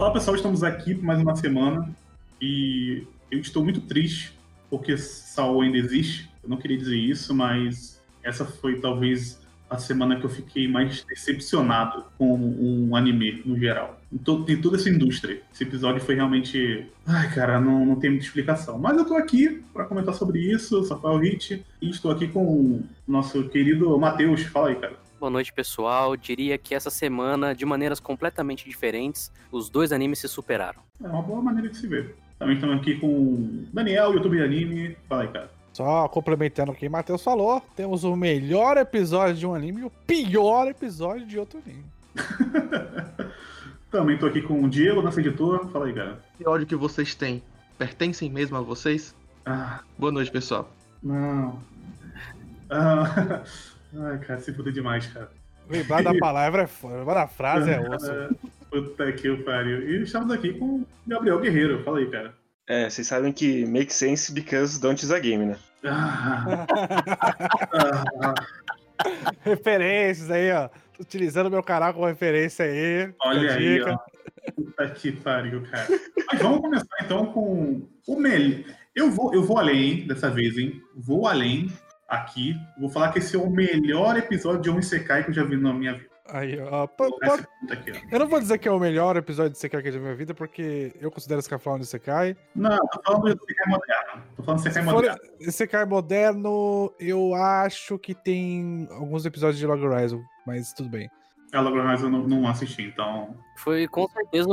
Fala pessoal, estamos aqui por mais uma semana e eu estou muito triste porque Saul ainda existe. Eu não queria dizer isso, mas essa foi talvez a semana que eu fiquei mais decepcionado com um anime no geral. Em, to em toda essa indústria. Esse episódio foi realmente. Ai, cara, não, não tem muita explicação. Mas eu tô aqui para comentar sobre isso, Rafael Hit, e estou aqui com o nosso querido Matheus. Fala aí, cara. Boa noite, pessoal. Diria que essa semana, de maneiras completamente diferentes, os dois animes se superaram. É uma boa maneira de se ver. Também estamos aqui com o Daniel, YouTube de anime. Fala aí, cara. Só complementando o que o Matheus falou, temos o melhor episódio de um anime e o pior episódio de outro anime. Também tô aqui com o Diego, nosso editor. Fala aí, cara. Que ódio que vocês têm pertencem mesmo a vocês? Ah, Boa noite, pessoal. não. Ah, ai, cara, se fuder demais, cara. Lembrar da palavra é foda, lembrar da frase é osso. Puta que pariu. E estamos aqui com o Gabriel Guerreiro. Fala aí, cara. É, vocês sabem que make sense because don't is a game, né? Ah, ah, Referências aí, ó. Tô utilizando meu canal como referência aí. olha aí, dica. ó. Puta que pariu, cara. Mas vamos começar então com o melhor. Eu vou, eu vou além hein, dessa vez, hein? Vou além aqui. Vou falar que esse é o melhor episódio de um Isekai que eu já vi na minha vida. Aí, ó. Pô, pô, aqui, ó. eu não vou dizer que é o melhor episódio de Sekai que eu já vi na minha vida, porque eu considero de Sekai. Não, tô falando do Isekai moderno. Tô falando do Isekai Se for moderno. Sekai moderno, eu acho que tem alguns episódios de Log Horizon, mas tudo bem. Ela mas eu não, não assisti, então. Foi com certeza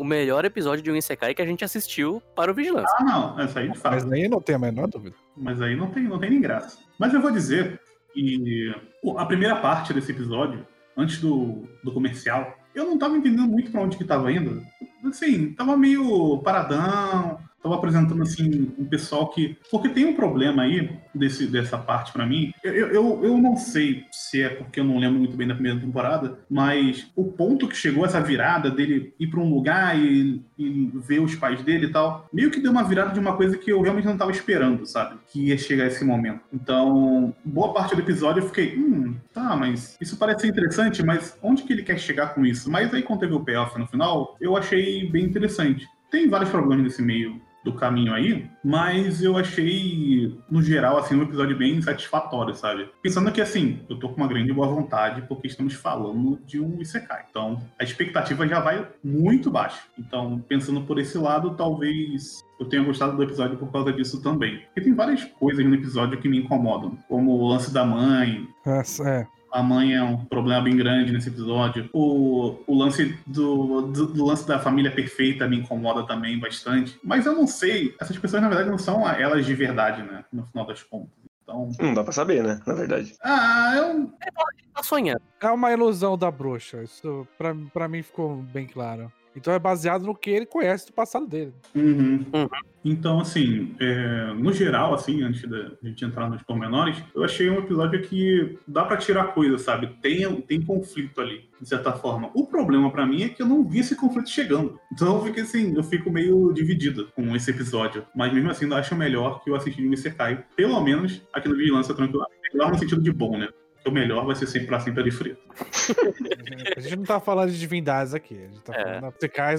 o melhor episódio de um Isekai que a gente assistiu para o Vigilância. Ah, não. Essa aí de fato. Mas aí não tem a menor dúvida. Mas aí não tem, não tem nem graça. Mas eu vou dizer que a primeira parte desse episódio, antes do, do comercial, eu não tava entendendo muito pra onde que tava indo. Assim, tava meio paradão, tava apresentando assim um pessoal que. Porque tem um problema aí desse, dessa parte pra mim. Eu, eu- eu, não sei se é porque eu não lembro muito bem da primeira temporada, mas o ponto que chegou essa virada dele ir pra um lugar e, e ver os pais dele e tal, meio que deu uma virada de uma coisa que eu realmente não tava esperando, sabe? Que ia chegar esse momento. Então, boa parte do episódio eu fiquei, hum, tá, mas isso parece interessante, mas onde que ele quer chegar com isso? Mas aí quando teve o payoff no final, eu achei bem interessante. Tem vários problemas nesse meio do caminho aí, mas eu achei, no geral, assim, um episódio bem satisfatório, sabe? Pensando que, assim, eu tô com uma grande boa vontade porque estamos falando de um Isekai. Então, a expectativa já vai muito baixa. Então, pensando por esse lado, talvez eu tenha gostado do episódio por causa disso também. Porque tem várias coisas no episódio que me incomodam, como o lance da mãe, Essa- é. A mãe é um problema bem grande nesse episódio. O, o lance do, do, do lance da família perfeita me incomoda também bastante. Mas eu não sei, essas pessoas na verdade não são elas de verdade, né? No final das contas. Então. Não dá pra saber, né? Na verdade. Ah, eu. Tá sonhando. É uma ilusão da bruxa. Isso pra, pra mim ficou bem claro. Então é baseado no que ele conhece do passado dele. Uhum. Uhum. Então, assim, é, no geral, assim, antes da gente entrar nos pormenores, eu achei um episódio que dá pra tirar coisa, sabe? Tem, tem conflito ali, de certa forma. O problema pra mim é que eu não vi esse conflito chegando. Então eu fiquei assim, eu fico meio dividido com esse episódio. Mas mesmo assim, eu acho melhor que eu assisti no Isekai. Pelo menos aqui no Vigilância Tranquila. Melhor no sentido de bom, né? O melhor vai ser sempre pra sempre ali frito. A gente não tá falando de divindades aqui. A gente tá É. falando de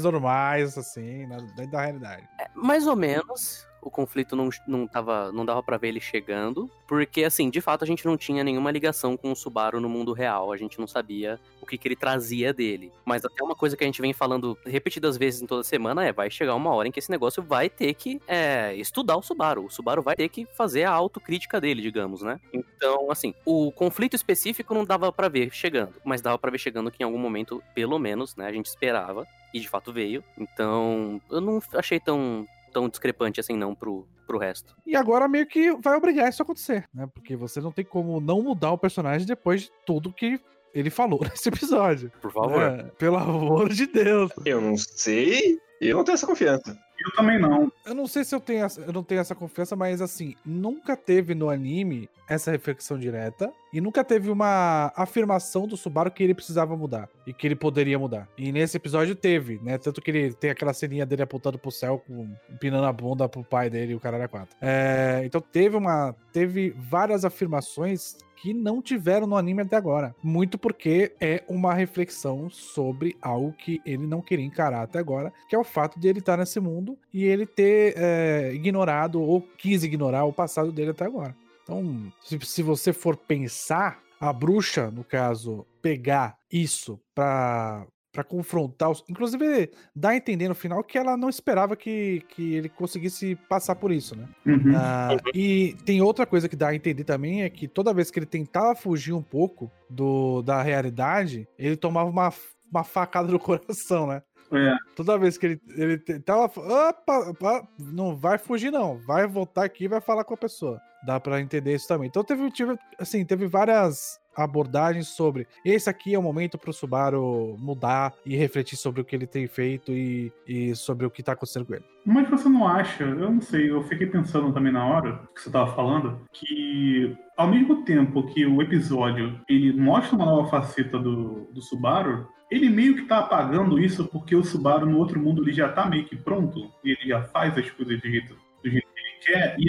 normais, assim, na- dentro da realidade. É, mais ou menos. O conflito não, não, tava, não dava pra ver ele chegando. Porque, assim, de fato a gente não tinha nenhuma ligação com o Subaru no mundo real. A gente não sabia o que, que ele trazia dele. Mas até uma coisa que a gente vem falando repetidas vezes em toda semana é: vai chegar uma hora em que esse negócio vai ter que é, estudar o Subaru. O Subaru vai ter que fazer a autocrítica dele, digamos, né? Então, assim, o conflito específico não dava pra ver chegando. Mas dava pra ver chegando que em algum momento, pelo menos, né? A gente esperava. E de fato veio. Então, eu não achei tão, tão discrepante assim, não, pro, pro resto. E agora meio que vai obrigar isso a acontecer, né? Porque você não tem como não mudar o personagem depois de tudo que ele falou nesse episódio. Por favor. né? Pelo amor de Deus. Eu não sei. Eu não tenho essa confiança. Eu também não. Eu não sei se eu tenho, eu não tenho essa confiança, mas assim, nunca teve no anime essa reflexão direta e nunca teve uma afirmação do Subaru que ele precisava mudar e que ele poderia mudar. E nesse episódio teve, né? Tanto que ele tem aquela ceninha dele apontando pro céu, com, empinando a bunda pro pai dele e o cara era quatro. É, então teve uma, teve várias afirmações que não tiveram no anime até agora. Muito porque é uma reflexão sobre algo que ele não queria encarar até agora, que é o fato de ele estar nesse mundo e ele ter é, ignorado ou quis ignorar o passado dele até agora. Então, se, se você for pensar, a bruxa, no caso, pegar isso pra. Pra confrontar os. Inclusive, dá a entender no final que ela não esperava que, que ele conseguisse passar por isso, né? Uhum. Ah, e tem outra coisa que dá a entender também é que toda vez que ele tentava fugir um pouco do, da realidade, ele tomava uma, uma facada no coração, né? É. Toda vez que ele, ele tentava. Opa, opa, não vai fugir, não. Vai voltar aqui e vai falar com a pessoa. Dá pra entender isso também. Então teve, tive, assim, teve várias abordagens sobre esse aqui é o momento pro Subaru mudar e refletir sobre o que ele tem feito e, e sobre o que tá acontecendo com ele. Mas você não acha, eu não sei, eu fiquei pensando também na hora que você tava falando, que ao mesmo tempo que o episódio ele mostra uma nova faceta do, do Subaru, ele meio que tá apagando isso porque o Subaru no outro mundo ele já tá meio que pronto, e ele já faz as coisas do jeito, do jeito que ele quer, e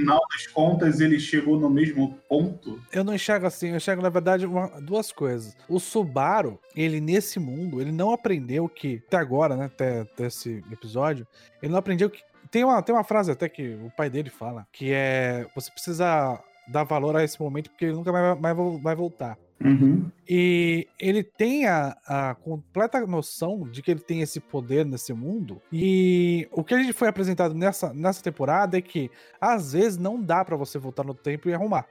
final das contas ele chegou no mesmo ponto. Eu não enxergo assim, eu enxergo, na verdade, uma- duas coisas. O Subaru, ele nesse mundo, ele não aprendeu que, até agora, né, até, até esse episódio, ele não aprendeu que. Tem uma, tem uma frase até que o pai dele fala, que é: você precisa dar valor a esse momento porque ele nunca mais vai, vai- vai voltar. Uhum. E ele tem a, a completa noção de que ele tem esse poder nesse mundo. E o que a gente foi apresentado nessa, nessa temporada é que às vezes não dá pra você voltar no tempo e arrumar.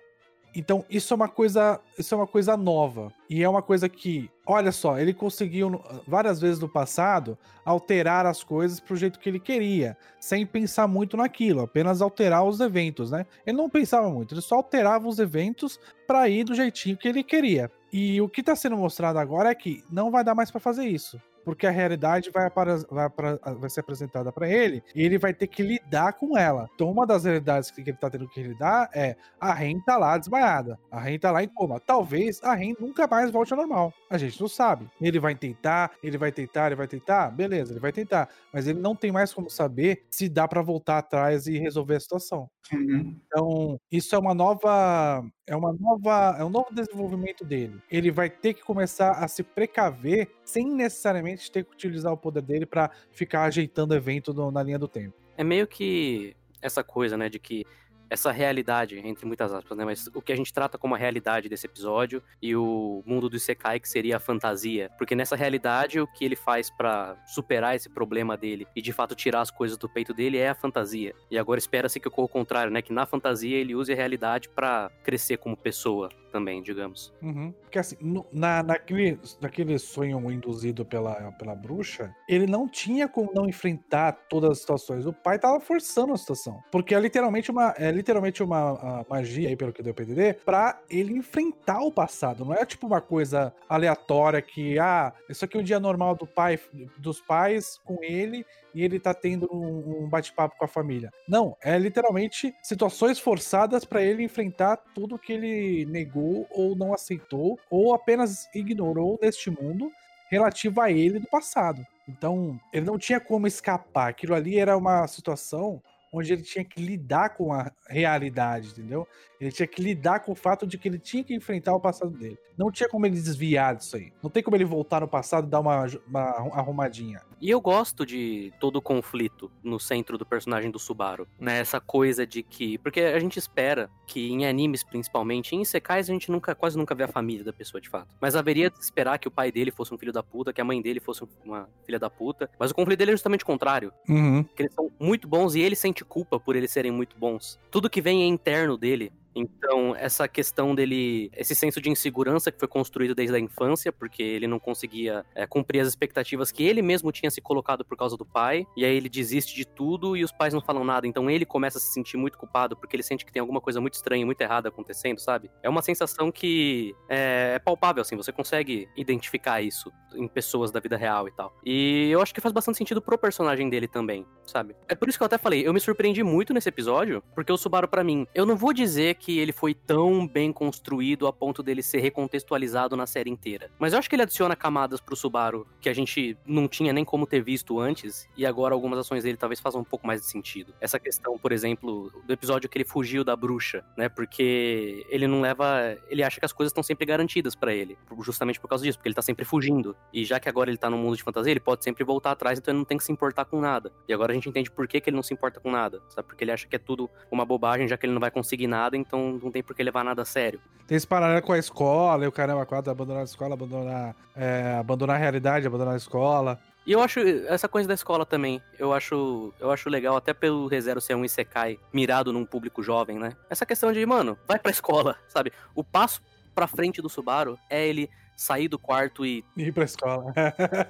Então, isso é uma coisa, isso é uma coisa nova. E é uma coisa que, olha só, ele conseguiu várias vezes no passado alterar as coisas pro jeito que ele queria, sem pensar muito naquilo, apenas alterar os eventos, né? Ele não pensava muito, ele só alterava os eventos pra ir do jeitinho que ele queria. E o que tá sendo mostrado agora é que não vai dar mais pra fazer isso. Porque a realidade vai, apara- vai, vai ser apresentada pra ele e ele vai ter que lidar com ela. Então, uma das realidades que ele tá tendo que lidar é a Ren tá lá desmaiada. A Ren tá lá em coma. Talvez a Ren nunca mais volte ao normal. A gente não sabe. Ele vai tentar, ele vai tentar, ele vai tentar. Beleza, ele vai tentar. Mas ele não tem mais como saber se dá pra voltar atrás e resolver a situação. Uhum. Então, isso é uma nova. É uma nova. É um novo desenvolvimento dele. Ele vai ter que começar a se precaver sem necessariamente ter que utilizar o poder dele pra ficar ajeitando evento no- na linha do tempo. É meio que essa coisa, né, de que essa realidade, entre muitas aspas, né, mas o que a gente trata como a realidade desse episódio e o mundo do Isekai que seria a fantasia, porque nessa realidade o que ele faz pra superar esse problema dele e de fato tirar as coisas do peito dele é a fantasia. E agora espera-se que ocorra o contrário, né, que na fantasia ele use a realidade pra crescer como pessoa também, digamos. Porque assim, no- na, naquele, naquele sonho induzido pela, pela bruxa, ele não tinha como não enfrentar todas as situações. O pai tava forçando a situação. Porque é literalmente uma, é literalmente uma magia, aí, pelo que deu pra entender, pra ele enfrentar o passado. Não é tipo uma coisa aleatória que, ah, isso aqui é um dia normal do pai, dos pais com ele e ele tá tendo um, um bate-papo com a família. Não, é literalmente situações forçadas pra ele enfrentar tudo que ele negou ou não aceitou ou apenas ignorou neste mundo relativo a ele do passado. Então, ele não tinha como escapar. Aquilo ali era uma situação onde ele tinha que lidar com a realidade, entendeu? Ele tinha que lidar com o fato de que ele tinha que enfrentar o passado dele. Não tinha como ele desviar disso aí. Não tem como ele voltar no passado e dar uma, uma arrumadinha. E eu gosto de todo o conflito no centro do personagem do Subaru, né? Essa coisa de que. Porque a gente espera que em animes, principalmente, em Isekais a gente nunca, quase nunca vê a família da pessoa de fato. Mas haveria de esperar que o pai dele fosse um filho da puta, que a mãe dele fosse uma filha da puta. Mas o conflito dele é justamente o contrário. Uhum. Que eles são muito bons e ele sente culpa por eles serem muito bons. Tudo que vem é interno dele. Então, essa questão dele, esse senso de insegurança que foi construído desde a infância, porque ele não conseguia é, cumprir as expectativas que ele mesmo tinha se colocado por causa do pai, e aí ele desiste de tudo e os pais não falam nada. Então ele começa a se sentir muito culpado porque ele sente que tem alguma coisa muito estranha, muito errada acontecendo, sabe? É uma sensação que é, é palpável, assim, você consegue identificar isso em pessoas da vida real e tal. E eu acho que faz bastante sentido pro personagem dele também, sabe? É por isso que eu até falei, eu me surpreendi muito nesse episódio, porque o Subaru, para mim, eu não vou dizer que ele foi tão bem construído a ponto dele ser recontextualizado na série inteira. Mas eu acho que ele adiciona camadas pro Subaru que a gente não tinha nem como ter visto antes, e agora algumas ações dele talvez façam um pouco mais de sentido. Essa questão, por exemplo, do episódio que ele fugiu da bruxa, né? Porque ele não leva. Ele acha que as coisas estão sempre garantidas para ele, justamente por causa disso, porque ele tá sempre fugindo. E já que agora ele tá no mundo de fantasia, ele pode sempre voltar atrás, então ele não tem que se importar com nada. E agora a gente entende por que, que ele não se importa com nada, sabe? Porque ele acha que é tudo uma bobagem, já que ele não vai conseguir nada, então não tem por que levar nada a sério. Tem esse paralelo com a escola, e o caramba, quatro, abandonar a escola, abandonar, é, abandonar a realidade, abandonar a escola. E eu acho essa coisa da escola também, eu acho, eu acho legal até pelo ReZero ser um Isekai mirado num público jovem, né? Essa questão de, mano, vai pra escola, sabe? O passo pra frente do Subaru é ele sair do quarto e Ir pra escola.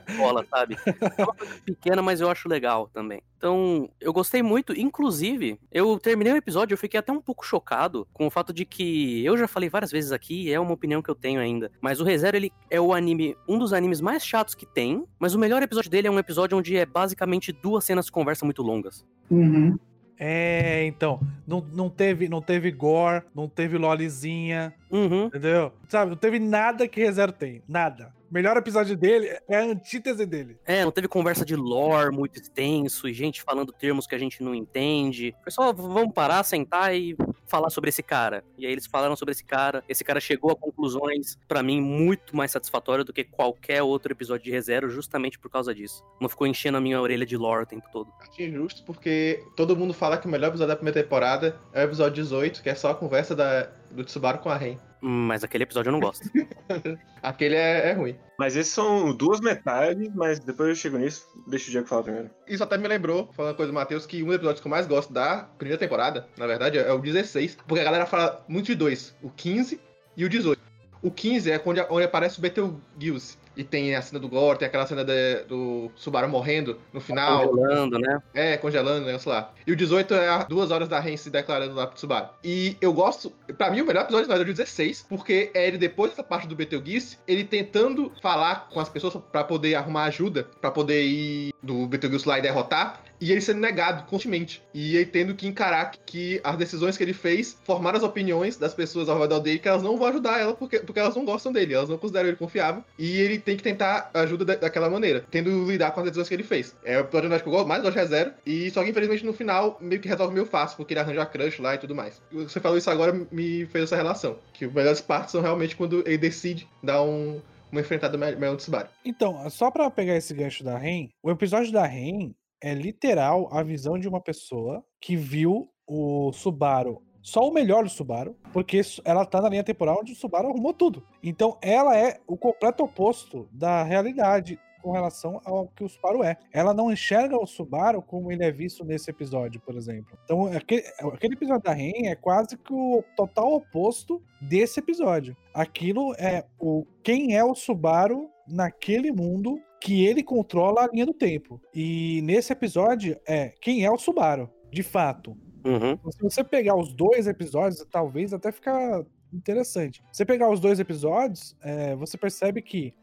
escola, sabe? É uma coisa pequena, mas eu acho legal também. Então, eu gostei muito. Inclusive, eu terminei o episódio, eu fiquei até um pouco chocado com o fato de que eu já falei várias vezes aqui, é uma opinião que eu tenho ainda. Mas o ReZero, ele é o anime, um dos animes mais chatos que tem. Mas o melhor episódio dele é um episódio onde é basicamente duas cenas de conversa muito longas. Uhum. É, então, não, não, teve, não teve gore, não teve lolizinha, Uhum. entendeu? Sabe, não teve nada que ReZero tem, nada. O melhor episódio dele é a antítese dele. É, não teve conversa de lore muito extenso e gente falando termos que a gente não entende. Foi só, vamos parar, sentar e falar sobre esse cara. E aí eles falaram sobre esse cara. Esse cara chegou a conclusões, pra mim, muito mais satisfatórias do que qualquer outro episódio de ReZero, justamente por causa disso. Não ficou enchendo a minha orelha de lore o tempo todo. Acho injusto porque todo mundo fala que o melhor episódio da primeira temporada é o episódio 18, que é só a conversa da, do Tsubaru com a Ren. Mas aquele episódio eu não gosto. Aquele é, é ruim. Mas esses são duas metades, mas depois eu chego nisso. Deixa o Diego falar primeiro. Isso até me lembrou, falando uma coisa do Matheus, que um dos episódios que eu mais gosto da primeira temporada, na verdade, é o 16. Porque a galera fala muito de dois, o 15 e o 18. O 15 é onde, onde aparece o Betelgeuse. E tem a cena do Gore, tem aquela cena de- do Subaru morrendo no final. Congelando, né? É, congelando, né, sei lá. E o 18 é as duas horas da Ren se declarando lá pro Tsubaru. E eu gosto, pra mim o melhor episódio é o 16, porque é ele depois dessa parte do Betelgeuse, ele tentando falar com as pessoas pra poder arrumar ajuda, pra poder ir do Betelgeuse lá e derrotar, e ele sendo negado constantemente. E ele tendo que encarar que as decisões que ele fez formaram as opiniões das pessoas ao redor dele que elas não vão ajudar ela porque, porque elas não gostam dele, elas não consideram ele confiável. E ele tem que tentar ajuda da- daquela maneira, tendo lidar com as decisões que ele fez. É o episódio que eu gosto mais gosto de Zero. E só que infelizmente no final meio que resolve meio fácil, porque ele arranja a crush lá e tudo mais. Você falou isso agora, me fez essa relação. Que as melhores partes são realmente quando ele decide dar um, uma enfrentada me- melhor no Tsubaru. Então, só pra pegar esse gancho da Ren, o episódio da Ren é literal a visão de uma pessoa que viu o Subaru, só o melhor do Subaru, porque ela tá na linha temporal onde o Subaru arrumou tudo. Então, ela é o completo oposto da realidade com relação ao que o Subaru é. Ela não enxerga o Subaru como ele é visto nesse episódio, por exemplo. Então, aquele, aquele episódio da Ren é quase que o total oposto desse episódio. Aquilo é o quem é o Subaru naquele mundo que ele controla a linha do tempo. E nesse episódio é quem é o Subaru, de fato. Uhum. Então, Se você pegar os dois episódios, talvez até ficar interessante. Se você pegar os dois episódios, é, você percebe que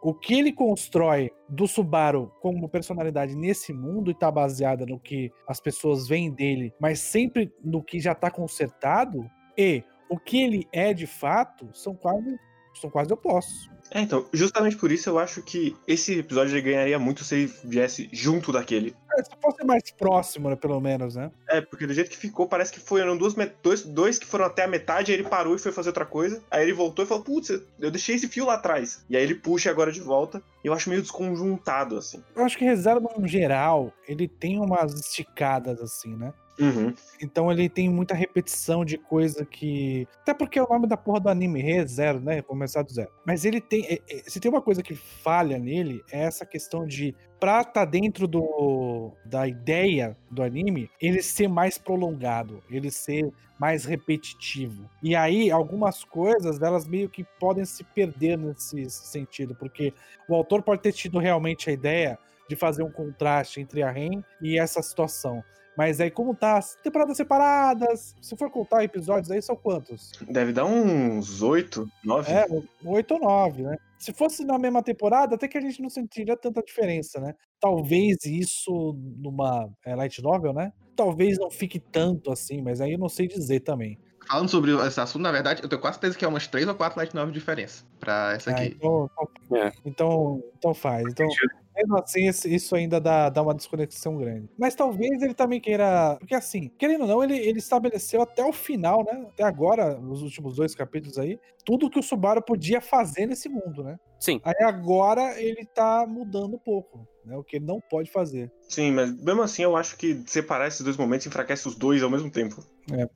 o que ele constrói do Subaru como personalidade nesse mundo e tá baseada no que as pessoas veem dele, mas sempre no que já tá consertado, e o que ele é de fato são quase, são quase opostos. É, então, justamente por isso eu acho que esse episódio ele ganharia muito se ele viesse junto daquele. É, Se fosse mais próximo, né, pelo menos, né? É, porque do jeito que ficou, parece que foram duas, dois, dois que foram até a metade, aí ele parou e foi fazer outra coisa. Aí ele voltou e falou, putz, eu deixei esse fio lá atrás. E aí ele puxa agora de volta. E eu acho meio desconjuntado, assim. Eu acho que Reserva, no geral, ele tem umas esticadas assim, né? Uhum. Então ele tem muita repetição de coisa que. Até porque o nome da porra do anime Re é zero, né? Começar do zero. Mas ele tem. é- é- Se tem uma coisa que falha nele, é essa questão de. Pra tá dentro do, da ideia do anime, ele ser mais prolongado, ele ser mais repetitivo. E aí, algumas coisas, elas meio que podem se perder nesse sentido, porque o autor pode ter tido realmente a ideia de fazer um contraste entre a Ren e essa situação. Mas aí, como tá as temporadas separadas, se for contar episódios aí, são quantos? Deve dar uns oito, nove. É, oito ou nove, né? Se fosse na mesma temporada, até que a gente não sentiria tanta diferença, né? Talvez isso numa é, light novel, né? Talvez não fique tanto assim, mas aí eu não sei dizer também. Falando sobre esse assunto, na verdade, eu tenho quase certeza que é umas 3 ou 4 Light 9 de diferença pra essa Ah, aqui. então, então, É. então, então faz. Então, mesmo assim, isso ainda dá, dá uma desconexão grande. Mas talvez ele também queira. Porque assim, querendo ou não, ele, ele estabeleceu até o final, né? Até agora, nos últimos dois capítulos aí, tudo que o Subaru podia fazer nesse mundo, né? Sim. Aí agora ele tá mudando um pouco, né? O que ele não pode fazer. Sim, mas mesmo assim eu acho que separar esses dois momentos enfraquece os dois ao mesmo tempo.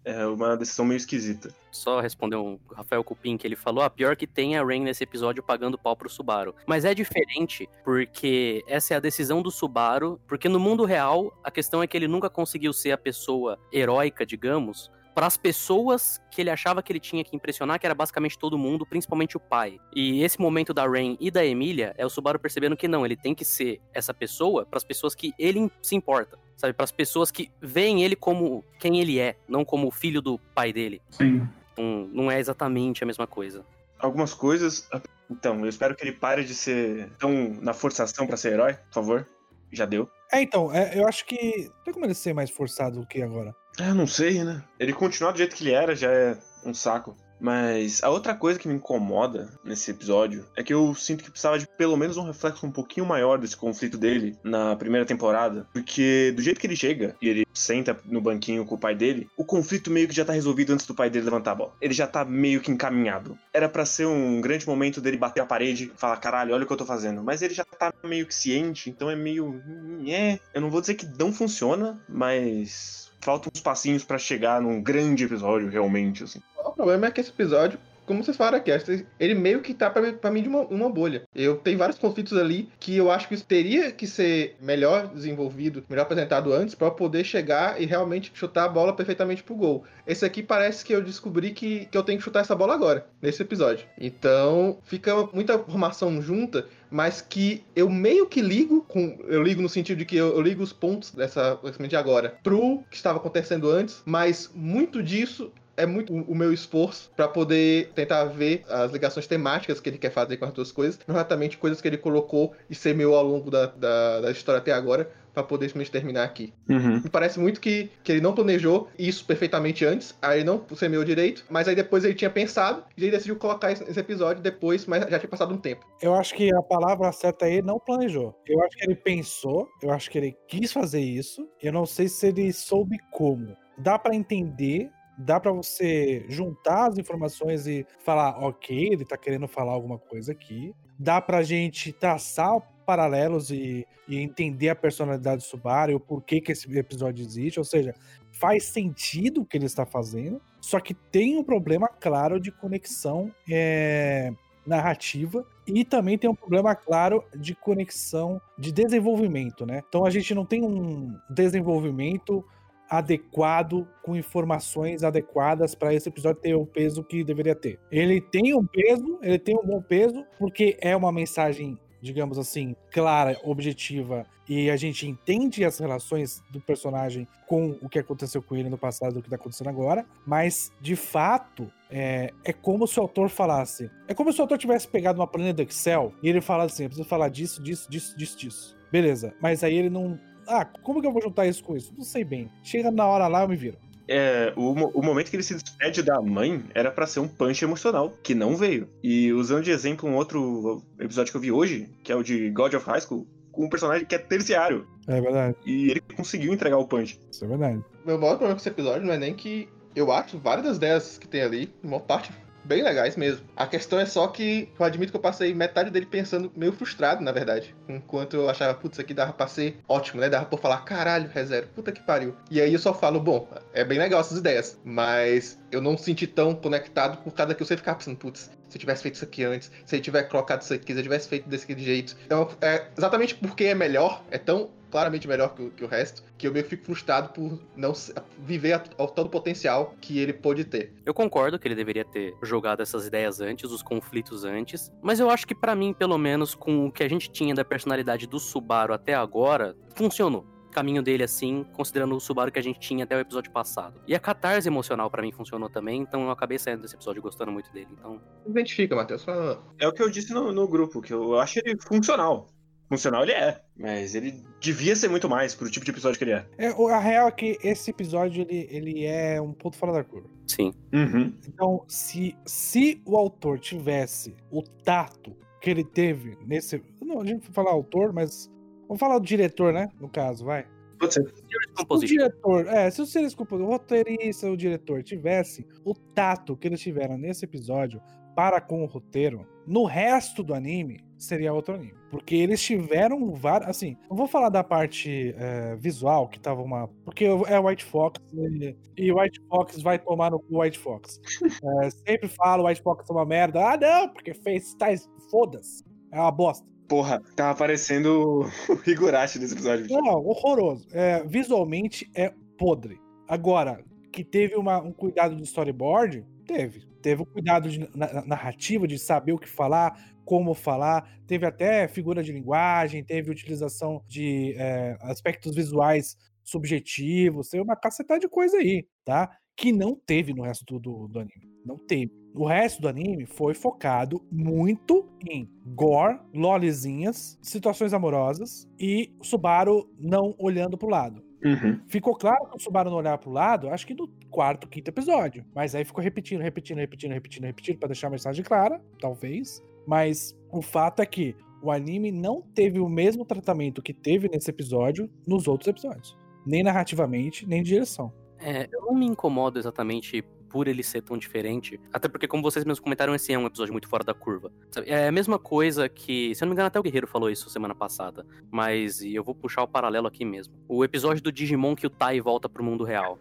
É, uma decisão meio esquisita. Só responder um Rafael Cupim que ele falou: a pior que tem a Rain nesse episódio pagando pau pro Subaru. Mas é diferente porque essa é a decisão do Subaru. Porque no mundo real, a questão é que ele nunca conseguiu ser a pessoa heróica, digamos, para as pessoas que ele achava que ele tinha que impressionar, que era basicamente todo mundo, principalmente o pai. E esse momento da Rain e da Emília é o Subaru percebendo que não, ele tem que ser essa pessoa para as pessoas que ele se importa. Sabe, para as pessoas que veem ele como quem ele é, não como o filho do pai dele. Sim. Então, não é exatamente a mesma coisa. Algumas coisas. Então, eu espero que ele pare de ser tão na forçação pra ser herói, por favor. Já deu. É, então, é, eu acho que. Não tem como ele ser mais forçado do que agora. É, não sei, né? Ele continuar do jeito que ele era já é um saco. Mas a outra coisa que me incomoda nesse episódio é que eu sinto que precisava de pelo menos um reflexo um pouquinho maior desse conflito dele na primeira temporada. Porque do jeito que ele chega e ele senta no banquinho com o pai dele, o conflito meio que já tá resolvido antes do pai dele levantar a bola. Ele já tá meio que encaminhado. Era pra ser um grande momento dele bater a parede e falar: caralho, olha o que eu tô fazendo. Mas ele já tá meio que ciente, então é meio. É. Eu não vou dizer que não funciona, mas. Faltam uns passinhos pra chegar num grande episódio, realmente, assim. O problema é que esse episódio, como vocês falaram aqui, ele meio que tá pra mim de uma, uma bolha. Eu tenho vários conflitos ali que eu acho que isso teria que ser melhor desenvolvido, melhor apresentado antes, eu poder chegar e realmente chutar a bola perfeitamente pro gol. Esse aqui parece que eu descobri que, que eu tenho que chutar essa bola agora, nesse episódio. Então, fica muita informação junta mas que eu meio que ligo com. Eu ligo no sentido de que eu, eu ligo os pontos dessa de agora pro que estava acontecendo antes, mas muito disso é muito o, o meu esforço para poder tentar ver as ligações temáticas que ele quer fazer com as duas coisas, não exatamente coisas que ele colocou e semeou ao longo da, da, da história até agora, para poder simplesmente terminar aqui. Uhum. Me parece muito que, que ele não planejou isso perfeitamente antes, aí ele não semeou direito, mas aí depois ele tinha pensado e ele decidiu colocar esse, esse episódio depois, mas já tinha passado um tempo. Eu acho que a palavra certa aí não planejou. Eu acho que ele pensou, eu acho que ele quis fazer isso. Eu não sei se ele soube como. Dá pra entender, dá pra você juntar as informações e falar, ok, ele tá querendo falar alguma coisa aqui. Dá pra gente traçar paralelos e, e entender a personalidade do Subaru e o porquê que esse episódio existe. Ou seja, faz sentido o que ele está fazendo. Só que tem um problema claro de conexão é, narrativa e também tem um problema claro de conexão de desenvolvimento, né? Então a gente não tem um desenvolvimento adequado com informações adequadas para esse episódio ter o peso que deveria ter. Ele tem um peso, ele tem um bom peso porque é uma mensagem digamos assim, clara, objetiva, e a gente entende as relações do personagem com o que aconteceu com ele no passado e o que tá acontecendo agora, mas de fato é, é como se o autor falasse. É como se o autor tivesse pegado uma planilha do Excel e ele falasse assim: eu preciso falar disso, disso, disso, disso, disso. Beleza, mas aí ele não. Ah, como que eu vou juntar isso com isso? Não sei bem. Chega na hora lá, eu me viro. É, o, o momento que ele se despede da mãe era pra ser um punch emocional, que não veio. E usando de exemplo um outro episódio que eu vi hoje, que é o de God of High School, com um personagem que é terciário. É verdade, E ele conseguiu entregar o punch. isso é verdade. Meu maior problema com esse episódio não é nem que eu acho várias das ideias que tem ali, uma parte bem legais mesmo. A questão é só que eu admito que eu passei metade dele pensando meio frustrado, na verdade. Enquanto eu achava, putz, isso aqui dava pra ser ótimo, né? Dava pra falar, caralho, ReZero, puta que pariu. E aí eu só falo, bom, é bem legal essas ideias, mas eu não senti tão conectado por causa que eu sempre ficava pensando, putz, se eu tivesse feito isso aqui antes, se ele tivesse colocado isso aqui, se eu tivesse feito desse jeito. Então, é exatamente porque é melhor, é tão claramente melhor que o, que o resto, que eu meio que fico frustrado por não se- viver ao todo o potencial que ele pôde ter. Eu concordo que ele deveria ter jogado essas ideias antes, os conflitos antes, mas eu acho que pra mim, pelo menos com o que a gente tinha da personalidade do Subaru até agora, funcionou. O caminho dele assim, considerando o Subaru que a gente tinha até o episódio passado. E a catarse emocional pra mim funcionou também, então eu acabei saindo desse episódio gostando muito dele. Então, Identifica, Matheus. Só... É o que eu disse no, no grupo, que eu acho ele funcional. Funcional ele é, mas ele devia ser muito mais pro tipo de episódio que ele é. É, o- a real é que esse episódio ele, ele é um ponto fora da curva. sim. Uhum. Então, se, se o autor tivesse o tato que ele teve nesse. Não, a gente vai falar autor, mas. Vamos falar do diretor, né? No caso, vai. Pode ser. Se o diretor, é, se o seres compositor, o roteirista, o diretor tivesse o tato que eles tiveram nesse episódio para com o roteiro, no resto do anime seria outro anime. Porque eles tiveram vários. Assim, não vou falar da parte é, visual, que tava uma. Porque é White Fox e, e White Fox vai tomar no cu White Fox. É, sempre falo White Fox é uma merda. Ah, não, porque fez tais. Foda-se. É uma bosta. Porra, tava aparecendo o Higurashi nesse episódio. Não, horroroso. É, visualmente é podre. Agora, que teve uma- um cuidado de storyboard, teve. Teve o cuidado de na- na- narrativa, de saber o que falar, como falar. Teve até figura de linguagem, teve utilização de é, aspectos visuais subjetivos. Teve uma cacetada de coisa aí, tá? Que não teve no resto do, do, anime. Não teve. O resto do anime foi focado muito em gore, lolizinhas, situações amorosas e Subaru não olhando pro lado. Uhum. Ficou claro que o Subaru não olhava pro lado, acho que no quarto, quinto episódio. Mas aí ficou repetindo, repetindo, repetindo, repetindo, repetindo, pra deixar a mensagem clara, talvez. Mas o fato é que o anime não teve o mesmo tratamento que teve nesse episódio nos outros episódios. Nem narrativamente, nem de direção. É, eu não me incomodo exatamente por ele ser tão diferente. Até porque, como vocês mesmos comentaram, esse é um episódio muito fora da curva. É a mesma coisa que. Se eu não me engano, até o Guerreiro falou isso semana passada. Mas e eu vou puxar o paralelo aqui mesmo. O episódio do Digimon que o Tai volta pro mundo real.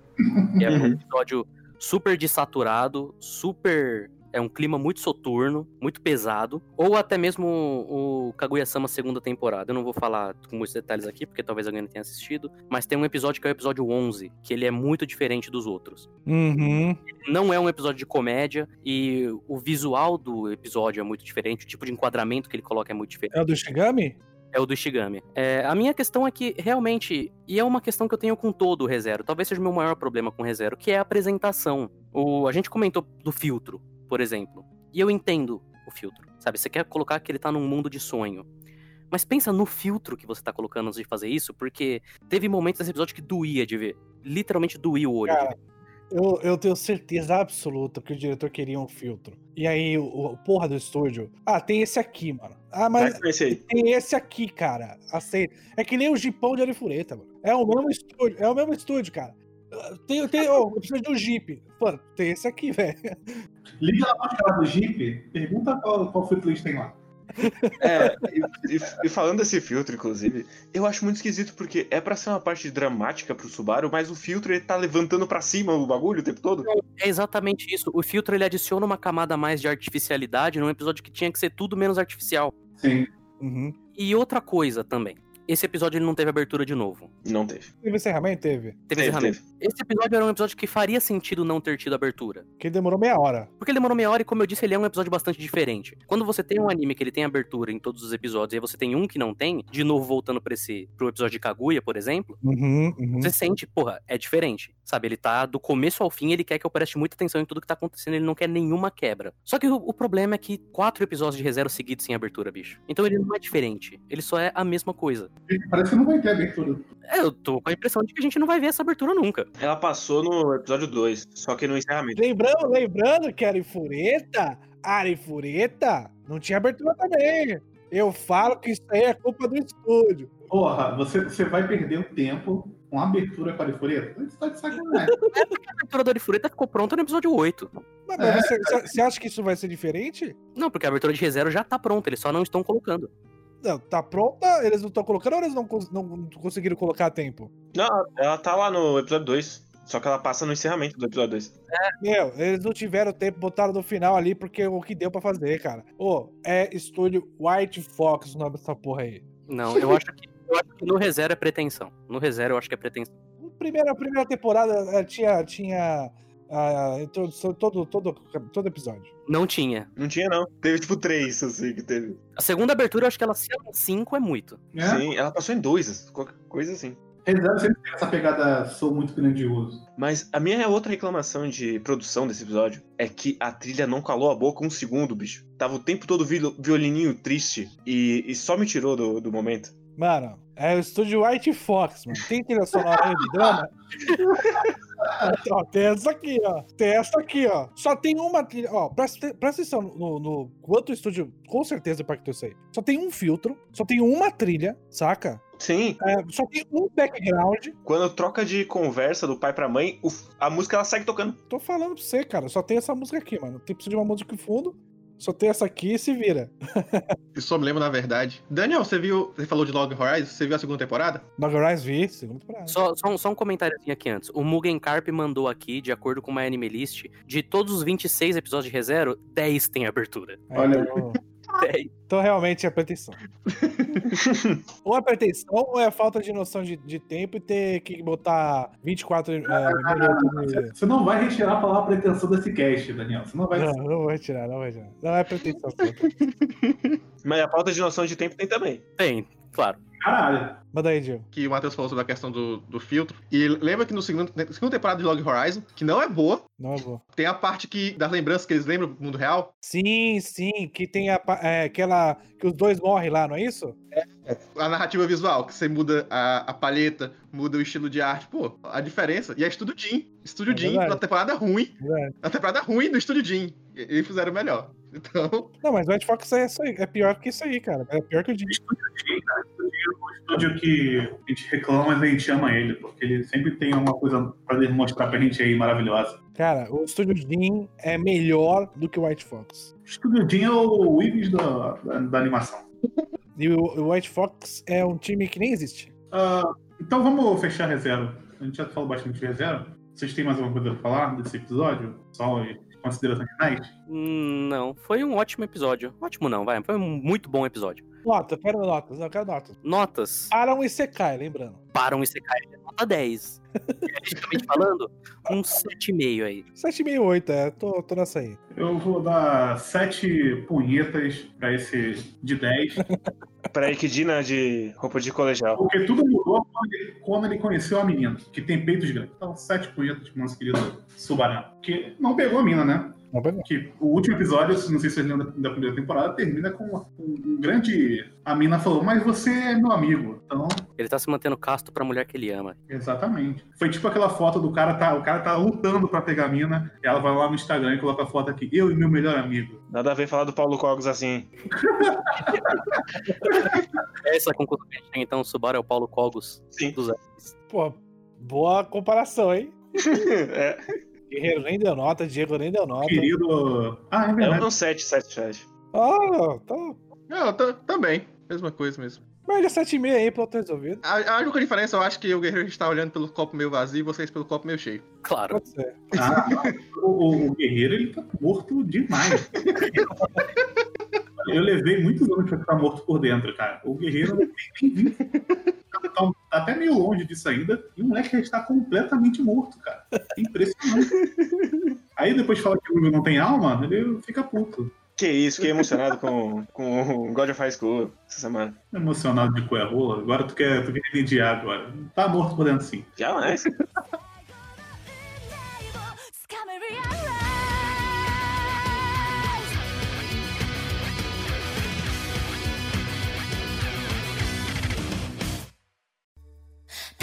Que é um episódio super desaturado, super. É um clima muito soturno, muito pesado. Ou até mesmo o Kaguya-sama segunda temporada. Eu não vou falar com muitos detalhes aqui, porque talvez alguém não tenha assistido. Mas tem um episódio que é o episódio 11, que ele é muito diferente dos outros Uhum. não é um episódio de comédia e o visual do episódio é muito diferente, o tipo de enquadramento que ele coloca é muito diferente. É o do Shigami? É o do Ishigami. É, a minha questão é que, realmente, e é uma questão que eu tenho com todo o ReZero, talvez seja o meu maior problema com o ReZero, que é a apresentação. O, a gente comentou do filtro, por exemplo, e eu entendo o filtro, sabe? Você quer colocar que ele tá num mundo de sonho. Mas pensa no filtro que você tá colocando antes de fazer isso, porque teve momentos nesse episódio que doía de ver. Literalmente doía o olho de Cara, ver. Eu, eu tenho certeza absoluta que o diretor queria um filtro. E aí, o, o porra do estúdio. Ah, tem esse aqui, mano. Ah, mas esse tem esse aqui, cara. Aceita. É que nem o Jeepão de Arifureta, mano. É o mesmo estúdio, é o mesmo estúdio, cara. Tem, tem, oh, eu preciso de um Jeep. Mano, tem esse aqui, velho. Liga lá pra cara do Jeep, pergunta qual, qual filtro eles têm lá. É, e, e- e falando desse filtro, inclusive, eu acho muito esquisito porque é pra ser uma parte dramática pro Subaru, mas o filtro ele tá levantando pra cima o bagulho o tempo todo. É exatamente isso. O filtro ele adiciona uma camada a mais de artificialidade num episódio que tinha que ser tudo menos artificial. Sim. Uhum. E outra coisa também. Esse episódio ele não teve abertura de novo. Não teve. Teve encerramento? Teve. Teve, encerramento. Esse episódio era um episódio que faria sentido não ter tido abertura. Que demorou meia hora. Porque ele demorou meia hora e, como eu disse, ele é um episódio bastante diferente. Quando você tem um anime que ele tem abertura em todos os episódios e aí você tem um que não tem, de novo voltando pra esse pro episódio de Kaguya, por exemplo, Uhum, uhum. você sente, porra, é diferente. Sabe, ele tá do começo ao fim, ele quer que eu preste muita atenção em tudo que tá acontecendo, ele não quer nenhuma quebra. Só que o, o problema é que quatro episódios de ReZero seguidos sem abertura, bicho. Então ele não é diferente, ele só é a mesma coisa. Parece que não vai ter abertura. É, eu tô com a impressão de que a gente não vai ver essa abertura nunca. Ela passou no episódio 2, só que no encerramento. Lembrando, lembrando que Arifureta, Arifureta, não tinha abertura também. Eu falo que isso aí é culpa do estúdio. Porra, você, você vai perder o tempo uma abertura com a Arifureta? Você tá de sacanagem. A abertura da Orifureta ficou pronta no episódio 8. Mas, É. mas você, você- você acha que isso vai ser diferente? Não, porque a abertura de ReZero já tá pronta, eles só não estão colocando. Não, tá pronta, eles não estão colocando ou eles não, não conseguiram colocar a tempo? Não, ela tá lá no episódio 2. Só que ela passa no encerramento do episódio 2. Meu, eles não tiveram tempo, botaram no final ali, porque é o que deu pra fazer, cara. Ô, é estúdio White Fox o nome dessa porra aí. Não, eu acho que, eu acho que no ReZero é pretensão. No ReZero eu acho que é pretensão. A primeira, primeira temporada eh, tinha, tinha a introdução todo, todo, todo episódio. Não tinha. Não tinha, não. Teve tipo três, assim, que teve. A segunda abertura, eu acho que ela se 5 é muito. É. Sim, ela passou em dois, qualquer coisa assim. Sempre tem essa pegada sou muito grandioso. Mas a minha outra reclamação de produção desse episódio é que a trilha não calou a boca um segundo, bicho. Tava o tempo todo vi- violininho triste e, e só me tirou do, do momento. Mano, é o estúdio White Fox, mano. Tem trilha sonora de drama? ó, tem essa aqui, ó. Tem essa aqui, ó. Só tem uma trilha. Ó, presta, presta atenção no, no quanto o estúdio com certeza impactou isso aí. Só tem um filtro, só tem uma trilha, saca? Sim, É, só tem um background. quando troca de conversa do pai pra mãe, a música ela segue tocando. Tô falando pra você, cara. Só tem essa música aqui, mano. Tem precisa de uma música de fundo. Só tem essa aqui e se vira. Eu só me lembro, na verdade. Daniel, você viu. Você falou de Log Horizon? Você viu a segunda temporada? Dog Rise vi, segunda temporada. Só, só, um- só um comentáriozinho aqui antes. O Mugen Carp mandou aqui, de acordo com uma anime list, de todos os 26 episódios de ReZero, 10 tem abertura. Olha então, 10. então realmente é pretensão. ou é pretensão ou é falta de noção de, de tempo e ter que botar 24 é, minutos de... Você não vai retirar a palavra pretensão desse cast, Daniel. Você não vai. Não, não vou retirar, não vou retirar. Não é pretensão. sim. Mas a falta de noção de tempo tem também. Tem, claro. Caralho. Manda aí, Gil. Que o Matheus falou sobre a questão do, do filtro. E lembra que no segundo, na segunda temporada de Log Horizon, que não é boa, Não é boa. tem a parte que das lembranças que eles lembram do mundo real. Sim, sim, que tem a, é, aquela. que os dois morrem lá, não é isso? A narrativa visual, que você muda a, a palheta, muda o estilo de arte. Pô, a diferença. E é Estúdio Jim. Estúdio É Jim, na temporada ruim. Verdade. Na temporada ruim do Estúdio Jim. E- Eles fizeram melhor. Então, Não, mas o White Fox é isso aí. É pior que isso aí, cara. É pior que o Jim. Um estúdio que a gente reclama, mas a gente ama ele, porque ele sempre tem uma coisa pra mostrar pra gente aí maravilhosa. Cara, o Estúdio Jim é melhor do que o White Fox. O Estúdio Jim é o Weaves da, da, da animação. E o, o White Fox é um time que nem existe. Ah, então vamos fechar a reserva. A gente já falou bastante de reserva. Vocês têm mais alguma coisa pra falar desse episódio? Só considerações finais? Hum, Não, foi um ótimo episódio. Ótimo não, vai. Foi um muito bom episódio. Nota, quero notas, eu quero notas. Notas Para um Isekai, lembrando. para um Isekai é nota 10. Realisticamente falando, um 7,5 aí. 7,68, é, tô, tô nessa aí. Eu vou dar sete punhetas pra esse de 10. Pra Equidina de roupa de colegial. Porque tudo mudou quando ele, quando ele conheceu a menina, que tem peitos grandes. Então, sete punhetas pro nosso querido Subarão. Que não pegou a mina, né? Que o último episódio, não sei se vocês lembram da, da primeira temporada, termina com um, grande. A mina falou, mas você é meu amigo. Então, Ele tá se mantendo casto pra mulher que ele ama. exatamente. Foi tipo aquela foto do cara, tá, o cara tá lutando pra pegar a mina, e ela vai lá no Instagram e coloca a foto aqui, eu e meu melhor amigo. Nada a ver falar do Paulo Cogos assim. Essa é a conclusão que a gente tem, então, o Subaru é o Paulo Cogos Sim. dos anos. Pô, boa comparação, hein? é, Guerreiro nem deu nota, Diego nem deu nota. Querido. Ah, é é verdade. um 7, 7, 7. Ah, tá. não, tá- também. Mesma coisa mesmo. Média 7,5 aí, pronto, resolvido. A, a única diferença, eu acho que o Guerreiro está olhando pelo copo meio vazio e vocês pelo copo meio cheio. Claro. Pode ser. Ah, o, o- o guerreiro, ele tá morto demais. Eu levei muitos anos pra ficar morto por dentro, cara. O guerreiro nem 20. Tá, tá até meio longe disso ainda. E o moleque já está completamente morto, cara. É impressionante. Aí depois fala que o Will não tem alma, ele fica puto. Que isso, fiquei emocionado com, com o God of High School essa semana. Emocionado de coia rola. Agora tu quer, tu quer remediar agora. Tá morto por dentro sim. Jamais.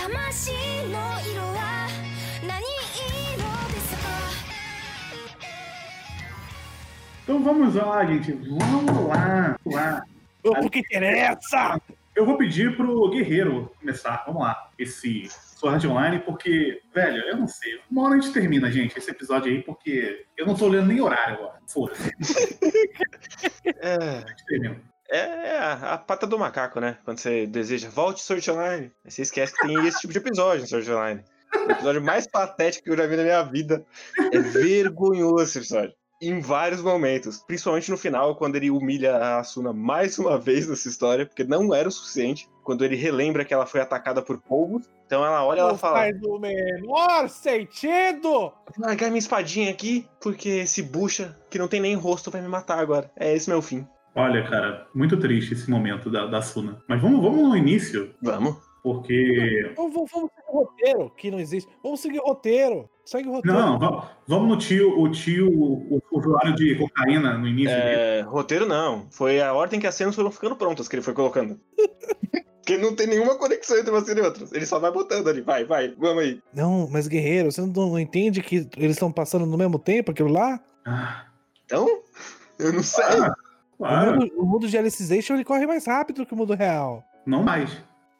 魂の色は何色ですか Então vamos lá, gente. Vamos lá. Vamos lá. O que interessa! eu vou pedir pro Guerreiro começar. Vamos lá. Esse Sword Online, porque, velho, eu não sei. Uma hora a gente termina, gente, esse episódio aí, porque eu não tô olhando nem horário agora. Foda-se. É, A gente termina. é a, a pata do macaco, né? Quando você deseja, volte Sword Online. Aí você esquece que tem esse tipo de episódio no Sword Online. O episódio mais patético que eu já vi na minha vida. É vergonhoso esse episódio. Em vários momentos. Principalmente no final, quando ele humilha a Asuna mais uma vez nessa história, porque não era o suficiente. Quando ele relembra que ela foi atacada por polvos. Então ela olha e ela Não fala: faz o menor sentido! Vou largar minha espadinha aqui, porque esse bucha, que não tem nem rosto, vai me matar agora. É esse meu fim. Olha, cara, muito triste esse momento da, da Suna. Mas vamos, vamos no início, Vamos. porque. Vamos, vamos- vamos seguir o roteiro, que não existe. Vamos seguir o roteiro. Segue o roteiro. Não, vamos, vamos no tio, o tio, o usuário de cocaína no início. dele. É, roteiro não. Foi a ordem que as cenas foram ficando prontas que ele foi colocando. Porque não tem nenhuma conexão entre uma cena e outra. Ele só vai botando ali. Vai, vai, vamos aí. Não, mas guerreiro, você não, não entende que eles estão passando no mesmo tempo aquilo lá? Ah, Então, eu não sei. Ah, O, claro, mundo, o mundo de Alicization ele corre mais rápido que o mundo real. não mais.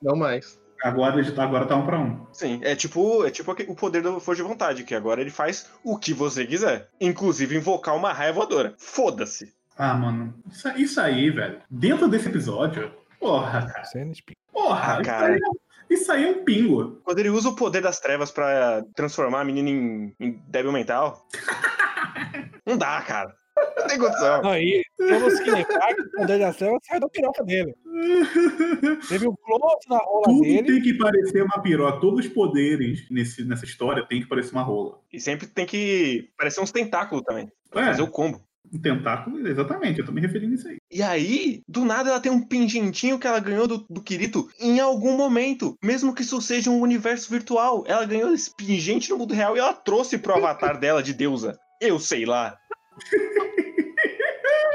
Não mais. Agora, ele tá- agora tá um pra um. Sim, é tipo, é tipo o poder do Força de Vontade, que agora ele faz o que você quiser. Inclusive invocar uma raia voadora. Foda-se. Ah, mano, isso, isso aí, velho. Dentro desse episódio, porra, cara. De Porra, Ah, isso, cara. aí, é- isso aí é um pingo. Quando ele usa o poder das trevas pra transformar a menina em, em débil mental. não dá, cara. Não tem condição. Aí, temos que lembrar que o trevas saiu da piroca dele. Teve um close na rola Tudo dele. tem que parecer uma piroca. Todos os poderes nesse, nessa história tem que parecer uma rola. E sempre tem que parecer uns tentáculos também. Pra É. fazer o combo. Um tentáculo, exatamente, eu tô me referindo a isso aí. E aí, do nada ela tem um pingentinho que ela ganhou do, do Kirito em algum momento. Mesmo que isso seja um universo virtual. Ela ganhou esse pingente no mundo real e ela trouxe pro avatar dela de deusa. Eu sei lá.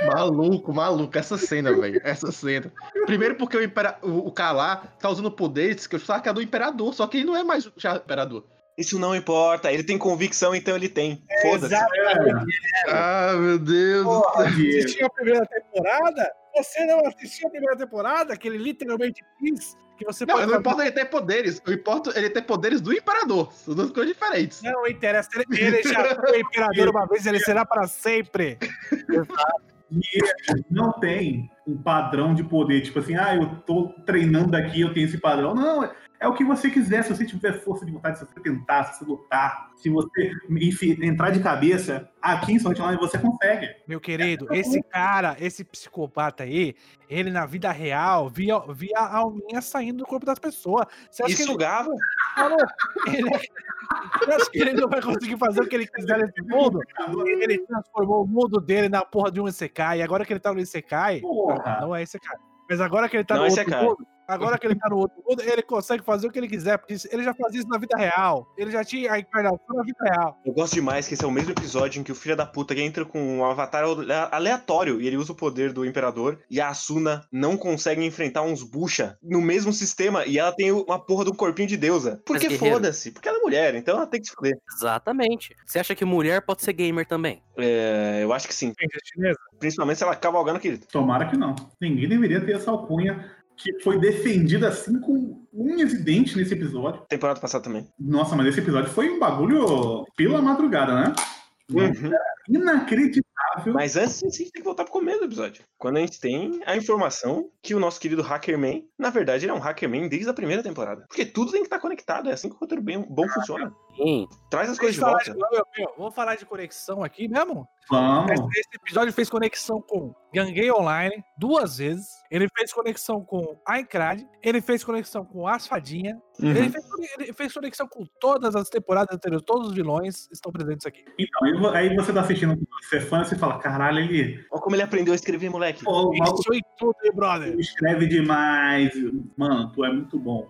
Maluco, maluco, essa cena, velho. Essa cena. Primeiro porque o, impera... o, o Kalar tá usando poderes que eu achava que é do Imperador, só que ele não é mais já Imperador. Isso não importa. Ele tem convicção, então ele tem. Foda-se. Ah, meu Deus. do céu. Diego. assistiu a primeira temporada? Você não assistiu a primeira temporada? Que ele literalmente quis que você Não, pode não importa ele ter poderes, o importa ele ter poderes do Imperador. São duas coisas diferentes. Não interessa. Ele, ele já foi imperador uma vez, ele será para sempre. Não tem um padrão de poder, tipo assim, ah, eu tô treinando aqui, eu tenho esse padrão. Não, é o que você quiser, se você tiver força de vontade, se você tentar, se você lutar, se você enfim, entrar de cabeça, aqui em Sword Online você consegue. Meu querido, esse cara, esse psicopata aí, ele na vida real via, via a alminha saindo do corpo das pessoas. Você acha E que ele, ele, você acha que ele não vai conseguir fazer o que ele quiser nesse mundo? Ele transformou o mundo dele na porra de um Isekai. E agora que ele tá no Isekai, Porra. não é Isekai. Mas agora que ele tá Não no é outro mundo, agora que ele tá no outro mundo, ele consegue fazer o que ele quiser, porque ele já fazia isso na vida real. Ele já tinha a encarnação na vida real. Eu gosto demais que esse é o mesmo episódio em que o filho da puta entra com um avatar aleatório e ele usa o poder do imperador e a Asuna não consegue enfrentar uns bucha no mesmo sistema e ela tem uma porra do corpinho de deusa. Porque foda-se, porque ela é mulher, então ela tem que se foder. Exatamente. Você acha que mulher pode ser gamer também? É, eu acho que sim. Principalmente se ela cavalgar no Kirito. Tomara que não. Ninguém deveria ter essa alcunha que foi defendida assim com unhas e dentes nesse episódio. Temporada passada também. Nossa, mas esse episódio foi um bagulho pela madrugada, né? Uhum. Inacreditável. Mas antes a gente tem que voltar pro começo do episódio. Quando a gente tem a informação que o nosso querido Hackerman, na verdade, ele é um Hackerman desde a primeira temporada. Porque tudo tem que estar conectado, é assim que o roteiro bem, bom funciona. Sim. Traz as coisas de volta. de, vamos falar de conexão aqui mesmo? Vamos. Esse, episódio fez conexão com Gangue Online duas vezes. Ele fez conexão com a Encrad. Ele fez conexão com As Fadinha. Ele, Uhum. fez, ele fez conexão com todas as temporadas anteriores. Todos os vilões estão presentes aqui. Então, aí vo- aí você tá assistindo você é fã e você fala, caralho, ele Olha como ele aprendeu a escrever, moleque. pô, Isso em tudo, brother? escreve demais. Mano, tu é muito bom.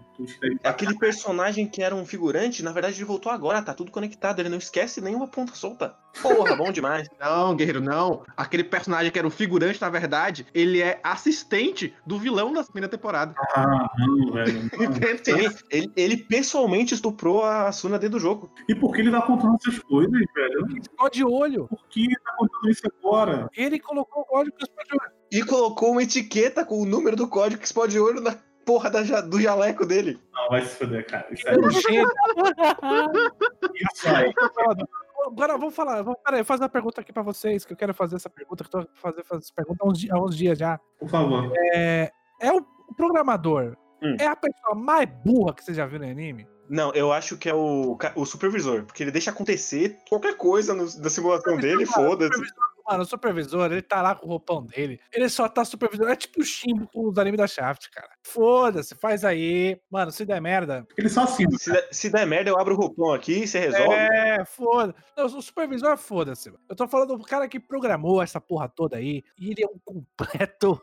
É Aquele personagem que era um figurante, na verdade ele voltou agora, tá tudo conectado, ele não esquece nenhuma ponta solta. Porra, bom demais. Não, guerreiro, não. Aquele personagem que era o figurante, na verdade, ele é assistente do vilão da primeira temporada. Ah, não, velho. Sim, ele, ele pessoalmente estuprou a Asuna dentro do jogo. E por que ele tá contando essas coisas, velho? Ficou de olho. Por que ele tá contando isso agora? Ele colocou o código que explodiu. E colocou uma etiqueta com o número do código que explode olho na, porra da do jaleco dele. Não, vai se fuder, cara. Isso é Eu gênio. isso aí. Agora vamos falar. Vamos, peraí, eu vou fazer uma pergunta aqui pra vocês, que eu quero fazer essa pergunta, que eu tô fazendo fazer essa pergunta há uns, há uns dias já. Por favor. É, é o, programador. Hum. É a pessoa mais burra que você já viu no anime? Não, eu acho que é o, o supervisor, porque ele deixa acontecer qualquer coisa no- da simulação dele, foda-se. Mano, o supervisor, ele tá lá com o roupão dele. Ele só tá supervisor. É tipo o Shimbo com os animes da Shaft, cara. Foda-se, faz aí. Mano, se der merda. Ele só assina. Se der, se der merda, eu abro o roupão aqui e você resolve. É, foda. Não, o supervisor, foda-se. mano. Eu tô falando do cara que programou essa porra toda aí. E ele é um completo.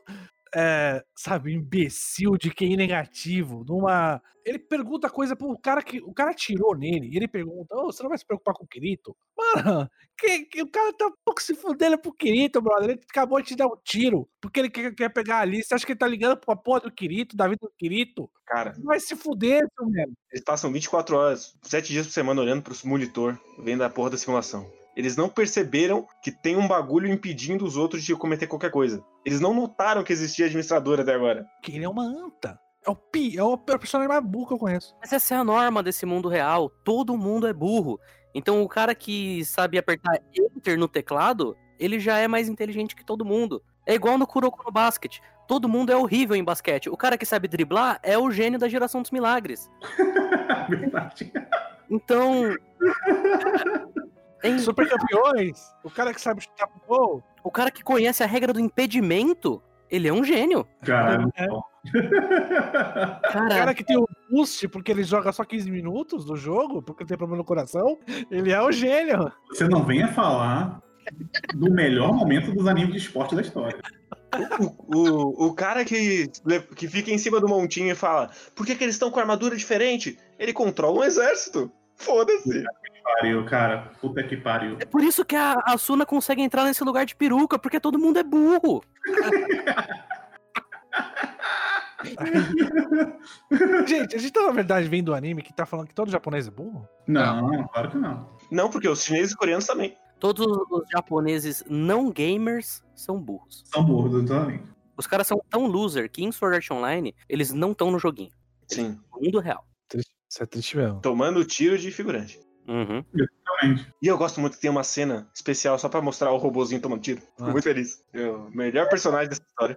É, sabe, imbecil de QI negativo. Numa. Ele pergunta coisa pro cara que. O cara atirou nele. E ele pergunta: Ô, você não vai se preocupar com o Kirito? Mano, que, que- o cara tá um pouco se fudendo pro Kirito, brother. Ele acabou de te dar um tiro. Porque ele quer, quer pegar ali. Você acha que ele tá ligando pra porra do Kirito, da vida do Kirito? Cara, Vai se fuder, seu merda. eles passam 24 horas, 7 dias por semana olhando pro monitor, vendo a porra da simulação. Eles não perceberam que tem um bagulho impedindo os outros de cometer qualquer coisa. Eles não notaram que existia administrador até agora. Que ele é uma anta. É o pi, é o personagem mais burro que eu conheço. Mas essa é a norma desse mundo real. Todo mundo é burro. Então o cara que sabe apertar Enter no teclado, ele já é mais inteligente que todo mundo. É igual no Kuroko no basquete. Todo mundo é horrível em basquete. O cara que sabe driblar é o gênio da geração dos milagres. Verdade. Então. é- Super campeões, o cara que sabe chutar pro gol. o cara que conhece a regra do impedimento, ele é um gênio. Caralho. É. bom. O Cara, cara que tem o boost porque ele joga só 15 minutos do jogo, porque tem problema no coração, ele é o gênio. Você não venha falar do melhor momento dos animes de esporte da história. O, o cara que, que fica em cima do montinho e fala: por que, que eles estão com armadura diferente? Ele controla um exército. Foda-se. Pariu, cara. Puta que pariu. é por isso que a, a Suna consegue entrar nesse lugar de peruca, porque todo mundo é burro. Gente, a gente tá na verdade vendo o anime que tá falando que todo japonês é burro? Não, claro que não. Não, porque os chineses e coreanos também. Todos os japoneses não gamers são burros. São burros, exatamente. Os caras são tão loser que em Sword Art Online eles não estão no joguinho. Sim. No mundo real. Isso é triste mesmo. Tomando tiro de figurante. Uhum. Exatamente. E eu gosto muito que tem uma cena especial só pra mostrar o robozinho tomando tiro. Fico Ah. muito feliz. É o melhor personagem dessa história.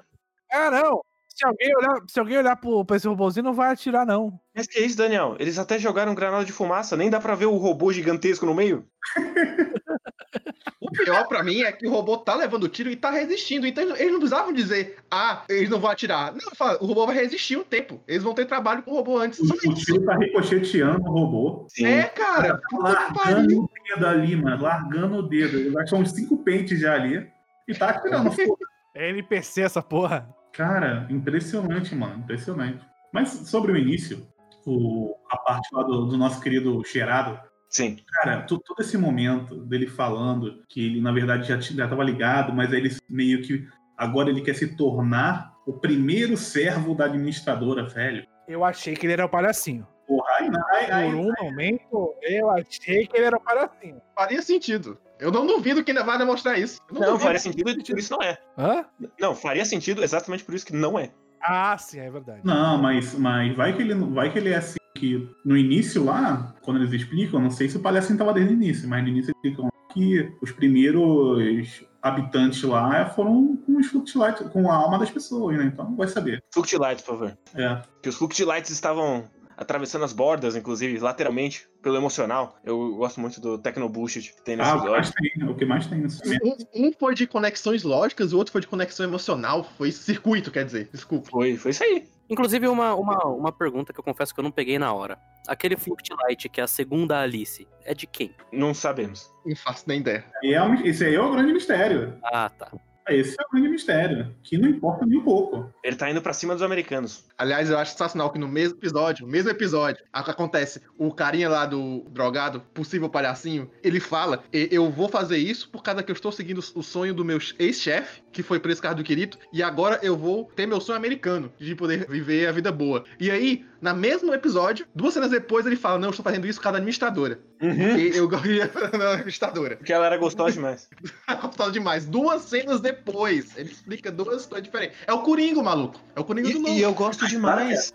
Ah, não! Se alguém olhar, se alguém olhar pro, pra esse robôzinho, não vai atirar, não. Mas que é isso, Daniel? Eles até jogaram granada de fumaça, nem dá pra ver o robô gigantesco no meio. O pior pra mim é que o robô tá levando tiro e tá resistindo. Então eles não precisavam dizer, ah, eles não vão atirar. Não, fala, o robô vai resistir um tempo. Eles vão ter trabalho com o robô antes. O, o tiro tá ricocheteando o robô. É, cara. Pariu. Largando o dedo ali, mano. Largando o dedo. Ele vai achar uns cinco pentes já ali. E tá atirando. É NPC essa porra. Cara, impressionante, mano. Impressionante. Mas sobre o início, o, a parte lá do, do nosso querido Cheirado, Sim. Cara, to- todo esse momento dele falando que ele, na verdade, já, t- já tava ligado, mas aí ele meio que. Agora ele quer se tornar o primeiro servo da administradora, velho. Eu achei que ele era o palhacinho. Porra, aí, aí, aí, Por um momento, eu achei que ele era o palhacinho. Faria sentido. Eu não duvido que ainda vai demonstrar isso. Eu Não, duvido. faria sentido por isso não é. Hã? Não, faria sentido exatamente por isso que não é. Ah, sim, é verdade. Não, mas, mas vai, que ele, não- vai que ele é assim, que no início lá, quando eles explicam, não sei se o palhacinho tava desde o início, mas no início eles explicam que os primeiros habitantes lá foram com os Fluctilites, com a alma das pessoas, né? Então vai saber. Fluctilites, por favor. É. Que os Fluctilites estavam atravessando as bordas, inclusive, lateralmente, pelo emocional. Eu gosto muito do Techno Bullshit que tem nesse Ah, o que mais episódio. tem, é o que mais tem nesse. Um, um foi de conexões lógicas e o outro foi de conexão emocional. Foi circuito, quer dizer. Desculpa. Foi, foi isso aí. Inclusive, uma, uma, uma pergunta que eu confesso que eu não peguei na hora. Aquele Fluctilight, que é a segunda Alice, é de quem? Não sabemos. Não faço nem ideia. E é um- esse aí é o grande mistério. Ah, tá. Esse é o grande mistério, que não importa nem um pouco. Ele tá indo pra cima dos americanos. Aliás, eu acho sensacional que no mesmo episódio, mesmo episódio, acontece o carinha lá do drogado, possível palhacinho, ele fala: "E- Eu vou fazer isso por causa que eu estou seguindo o sonho do meu ex-chefe, que foi preso por causa do Kirito, e agora eu vou ter meu sonho americano, de poder viver a vida boa. E aí, na mesmo episódio, duas cenas depois, ele fala: Não, eu estou fazendo isso por causa da administradora. Uhum. E eu ia na revistadora. Porque ela era gostosa demais. Gostava demais. Duas cenas depois, ele explica duas coisas diferentes. É o Coringa, maluco. É o Coringa do E, novo. e eu gosto demais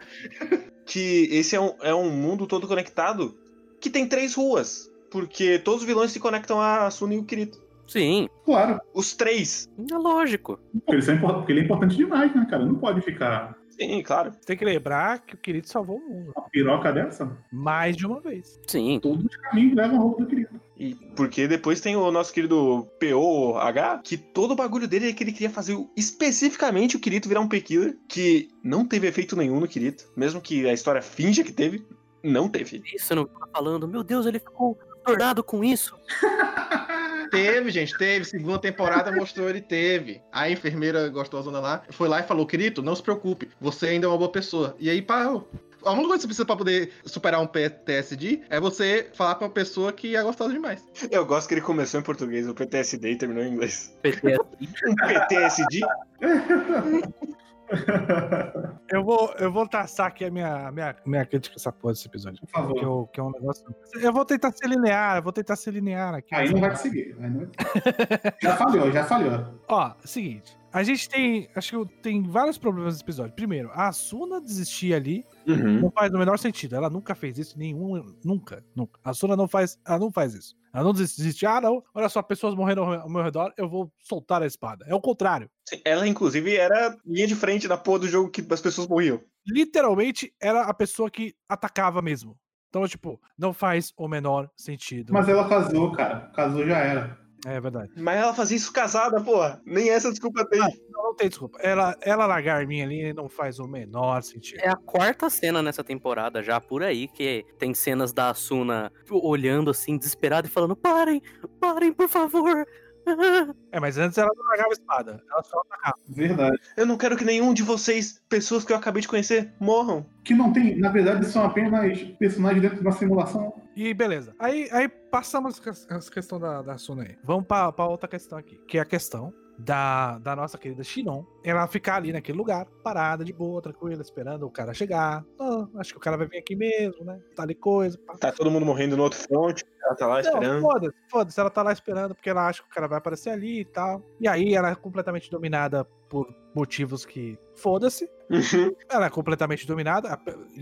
que esse é um, é um mundo todo conectado que tem três ruas. Porque todos os vilões se conectam a Suna e o Kirito. Sim, Claro, Os três. é lógico. porque ele, é impor- porque ele é importante demais, né, cara? Não pode ficar Sim, claro. Tem que lembrar que o Kirito salvou o mundo. uma piroca dessa. Mais de uma vez. Sim. Todos os caminhos levam a roupa do querido. E porque depois tem o nosso querido POH, que todo o bagulho dele é que ele queria fazer especificamente o Kirito virar um P-Killer, que não teve efeito nenhum no Kirito, mesmo que a história finja que teve, não teve. Isso eu não tava falando. Meu Deus, ele ficou tornado com isso. Teve, gente, teve. Segunda temporada mostrou ele teve. A enfermeira gostosona lá foi lá e falou: Querido, não se preocupe, você ainda é uma boa pessoa. E aí parou. A única coisa que você precisa pra poder superar um PTSD é você falar pra uma pessoa que é gostosa demais. Eu gosto que ele começou em português, o PTSD, e terminou em inglês. PTSD. Um PTSD? Eu vou, eu vou taçar aqui a minha, a minha, minha crítica a essa porra desse episódio. Por favor. Que, eu- que é um negócio. Eu vou tentar ser linear, eu vou tentar ser linear aqui. Aí não vai conseguir. aí não vai conseguir. já falhou, já falhou. Ó, seguinte. A gente tem. Acho que tem vários problemas nesse episódio. Primeiro, a Asuna desistir ali Uhum. não faz o menor sentido. Ela nunca fez isso, nenhum. Nunca, nunca. A Asuna não faz. Ela não faz isso. Ela não desiste. Ah, não. Olha só, pessoas morrendo ao meu redor, eu vou soltar a espada. É o contrário. Ela, inclusive, era linha de frente da porra do jogo que as pessoas morriam. Literalmente era a pessoa que atacava mesmo. Então, tipo, não faz o menor sentido. Mas ela casou, cara. Casou já era. É verdade. Mas ela fazia isso casada, porra. Nem essa desculpa tem. Não, não tem desculpa. Ela, ela largar a Arminha ali não faz o menor sentido. É a quarta cena nessa temporada já por aí, que tem cenas da Asuna olhando assim, desesperada e falando: parem, parem, por favor. É, mas antes ela não largava a espada. Ela só atacava. Verdade. Eu não quero que nenhum de vocês, pessoas que eu acabei de conhecer, morram. Que não tem, na verdade, são apenas personagens dentro de uma simulação. E beleza. Aí, aí passamos essa questão da, da Asuna aí. Vamos pra, pra outra questão aqui. Que é a questão da, da nossa querida Shinon. Ela ficar ali naquele lugar, parada, de boa, tranquila, esperando o cara chegar. Ah, acho que o cara vai vir aqui mesmo, né? Tá ali coisa. pá. Tá todo mundo morrendo no outro front, ela tá lá Não, esperando. foda-se, foda-se. Ela tá lá esperando porque ela acha que o cara vai aparecer ali e tal. E aí ela é completamente dominada por motivos que. Foda-se. Uhum. Ela é completamente dominada.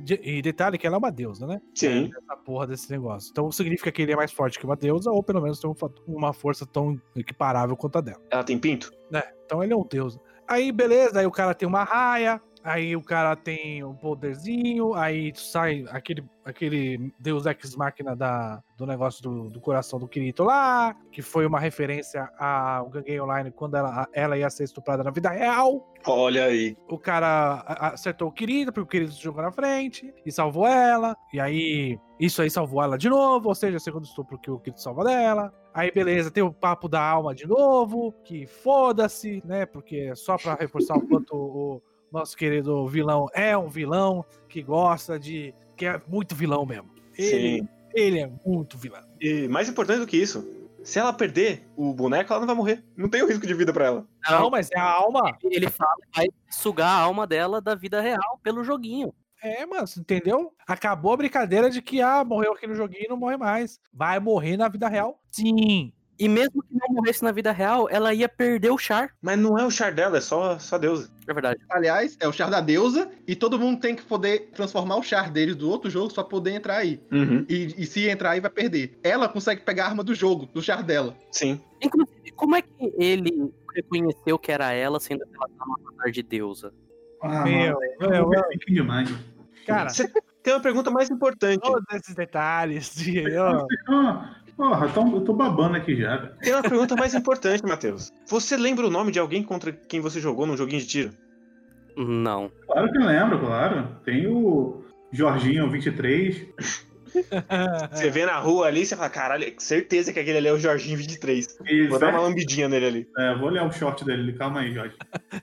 E detalhe que ela é uma deusa, né? Sim. Essa porra desse negócio. Então significa que ele é mais forte que uma deusa, ou pelo menos tem um uma força tão equiparável quanto a dela. Ela tem pinto? né? Então ele é um deus. Aí beleza, aí o cara tem uma raia, aí o cara tem um poderzinho, aí sai aquele, aquele deus ex máquina da, do negócio do, do coração do Kirito lá, que foi uma referência ao Gangue Online quando ela, ela ia ser estuprada na vida real. Olha aí. O cara acertou o Kirito, porque o Kirito se jogou na frente e salvou ela. E aí, isso aí salvou ela de novo, ou seja, segundo estupro que o Kirito salva dela. Aí, beleza, tem o papo da alma de novo, que foda-se, né? Porque é só pra reforçar o quanto o nosso querido vilão é um vilão que gosta de. que é muito vilão mesmo. Ele, Sim. ele é muito vilão. E mais importante do que isso, se ela perder o boneco, ela não vai morrer. Não tem o risco de vida pra ela. Não, mas é a alma. Ele fala que vai sugar a alma dela da vida real pelo joguinho. É, mas entendeu? Acabou a brincadeira de que, ah, morreu aqui no joguinho e não morre mais. Vai morrer na vida real? Sim. E mesmo que não morresse na vida real, ela ia perder o char. Mas não é o char dela, é só, só deusa. É verdade. Aliás, é o char da deusa e todo mundo tem que poder transformar o char deles do outro jogo pra poder entrar aí. Uhum. E, e se entrar aí, vai perder. Ela consegue pegar a arma do jogo, do char dela. Sim. Inclusive, como é que ele reconheceu que era ela, sendo que ela tá no avatar de deusa? Ah, Meu, meu, é meu. demais. Cara, Você tem uma pergunta mais importante. todos esses detalhes de. ó, porra, tô- eu tô babando aqui já. Tem uma pergunta mais importante, Matheus. Você lembra o nome de alguém contra quem você jogou num joguinho de tiro? Não. Claro que eu lembro, claro. Tem o Jorginho 23. Você vê na rua ali, você fala, caralho, certeza que aquele ali é o Jorginho 23. E, Vou dar uma lambidinha nele ali. é, vou olhar o short dele. Calma aí, Jorge.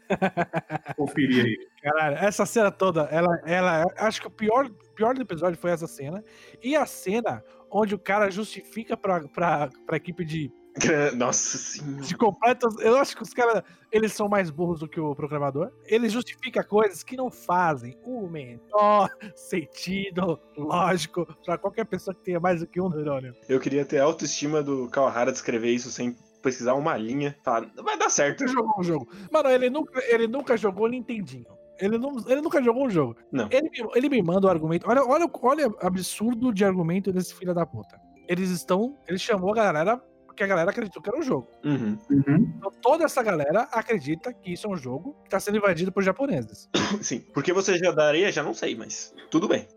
Conferir aí. Caralho, essa cena toda, ela, ela. Acho que o pior, pior do episódio foi essa cena. E a cena onde o cara justifica pra, pra, pra equipe de Nossa senhora. De completos. Eu acho que os caras, eles são mais burros do que o programador. Ele justifica coisas que não fazem o menor sentido lógico pra qualquer pessoa que tenha mais do que um neurônio. Eu queria ter a autoestima do Kawahara de escrever isso sem pesquisar uma linha. Falar, vai dar certo. Ele jogou um jogo. Mano, ele nunca, ele nunca jogou Nintendinho. Ele, não, ele nunca jogou um jogo. Não. Ele, me- ele me manda o argumento. Olha, olha, olha o absurdo de argumento desse filho da puta. Eles estão. Ele chamou a galera porque a galera acreditou que era um jogo. Uhum. Uhum. Então toda essa galera acredita que isso é um jogo que tá sendo invadido por japoneses. Sim. Porque você já daria, já não sei, mas tudo bem.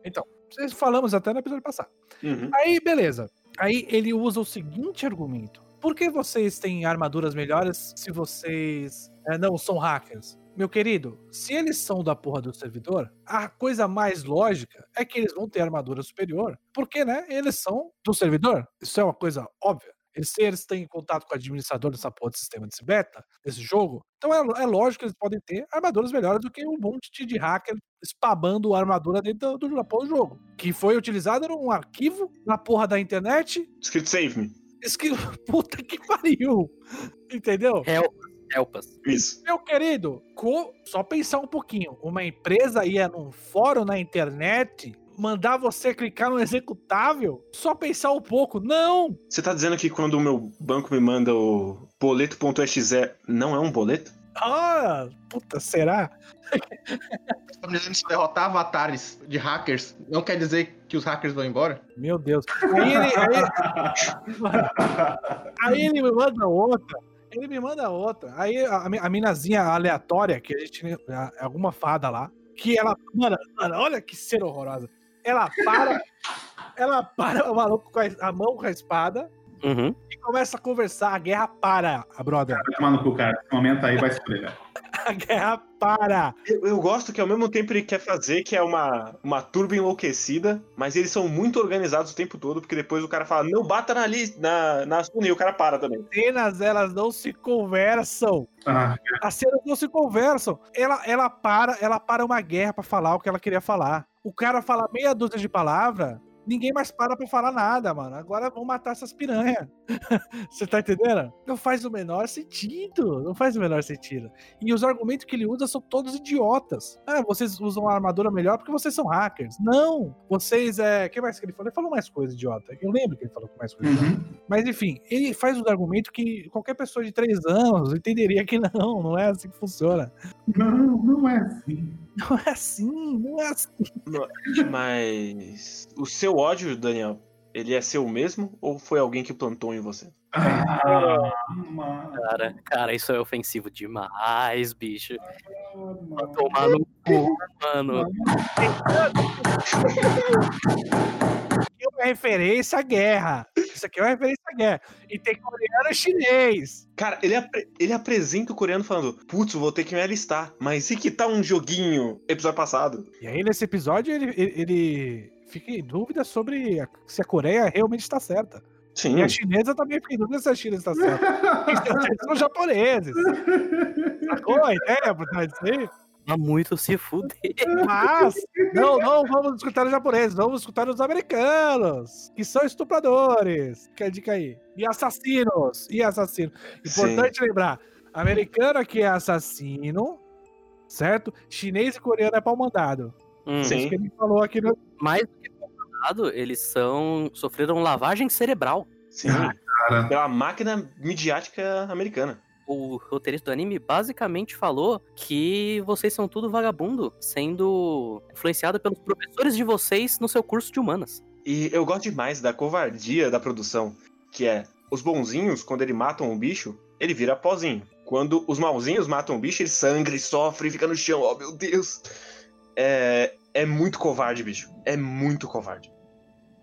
Vocês falamos até no episódio passado. Uhum. Aí, beleza. Aí ele usa o seguinte argumento. Por que vocês têm armaduras melhores se vocês é, não são hackers? Meu querido, se eles são da porra do servidor, a coisa mais lógica é que eles vão ter armadura superior, porque, né, eles são do servidor. Isso é uma coisa óbvia. Eles, se eles têm contato com o administrador dessa porra de sistema desse beta, desse jogo, então é, é lógico que eles podem ter armaduras melhores do que um monte de hacker spamando a armadura dentro do, do, do jogo. Que foi utilizado num arquivo na porra da internet. Escrito save me. Esque... Puta que pariu! Entendeu? Help, helpas. Isso. Meu querido, só pensar um pouquinho. Uma empresa ia num fórum na internet mandar você clicar no executável? Só pensar um pouco. Não! Você tá dizendo que quando o meu banco me manda o boleto.exe não é um boleto? Ah, puta, será? Tá dizendo que se derrotar avatares de hackers, não quer dizer que os hackers vão embora? Meu Deus. Aí ele, aí- aí ele me manda outra. Ele me manda outra. Aí a, a minazinha aleatória, que a gente. a- Alguma fada lá. Que ela. Mano, mano, olha que ser horrorosa. Ela para. ela para o maluco com a, a mão com a espada Uhum. e começa a conversar. A guerra para, a brother. Vai tomar no cu, cara. Esse momento aí vai se. A guerra para. Eu, eu gosto que ao mesmo tempo ele quer fazer que é uma, uma turba enlouquecida, mas eles são muito organizados o tempo todo, porque depois o cara fala, não bata na lista, na, na e o cara para também. As cenas, elas não se conversam. Ah, As cenas não se conversam. Ela, ela para, ela para uma guerra pra falar o que ela queria falar. O cara fala meia dúzia de palavra, ninguém mais para pra falar nada, mano. Agora vão matar essas piranhas. Você tá entendendo? Não faz o menor sentido. Não faz o menor sentido. E os argumentos que ele usa são todos idiotas. Ah, vocês usam a armadura melhor porque vocês são hackers. Não! Vocês é. O que mais que ele falou? Ele falou mais coisa idiota. Eu lembro que ele falou mais coisa idiota. uhum. Mas enfim, ele faz um argumento que qualquer pessoa de três anos entenderia que não, não é assim que funciona. Não, não é assim. Não é assim, não é assim. Mas o seu ódio, Daniel, ele é seu mesmo ou foi alguém que plantou em você? Ah. Cara, cara, isso é ofensivo demais, bicho. Vai tomar no cu, mano. É uma referência à guerra. Isso aqui é uma referência à guerra. E tem coreano e chinês. Cara, ele, apre- ele apresenta o coreano falando, putz, vou ter que me alistar, mas e que tal um joguinho? Episódio passado. E aí, nesse episódio, ele, ele, fica em dúvida sobre a- se a Coreia realmente está certa. Sim. E a chinesa também fica em dúvida se a China está certa. Quem está certo são os japoneses. Sacou a ideia por trás disso aí? Tá muito se fuder. Mas, não, não vamos escutar os japoneses, vamos escutar os americanos, que são estupradores. Que é a dica aí. E assassinos. E assassinos. Importante lembrar: americano aqui é assassino, certo? Chinês e coreano é pau mandado. Hum. Sim. Isso que ele falou aqui no. Mais do que comandado, eles são. sofreram lavagem cerebral. Sim. Cara. Pela máquina midiática americana. O roteirista do anime basicamente falou que vocês são tudo vagabundo, sendo influenciado pelos professores de vocês no seu curso de humanas. E eu gosto demais da covardia da produção, que é os bonzinhos, quando eles matam um bicho, ele vira pozinho. Quando os malzinhos matam um bicho, ele sangra sofre e fica no chão. Oh, meu Deus. É, é muito covarde, bicho. É muito covarde.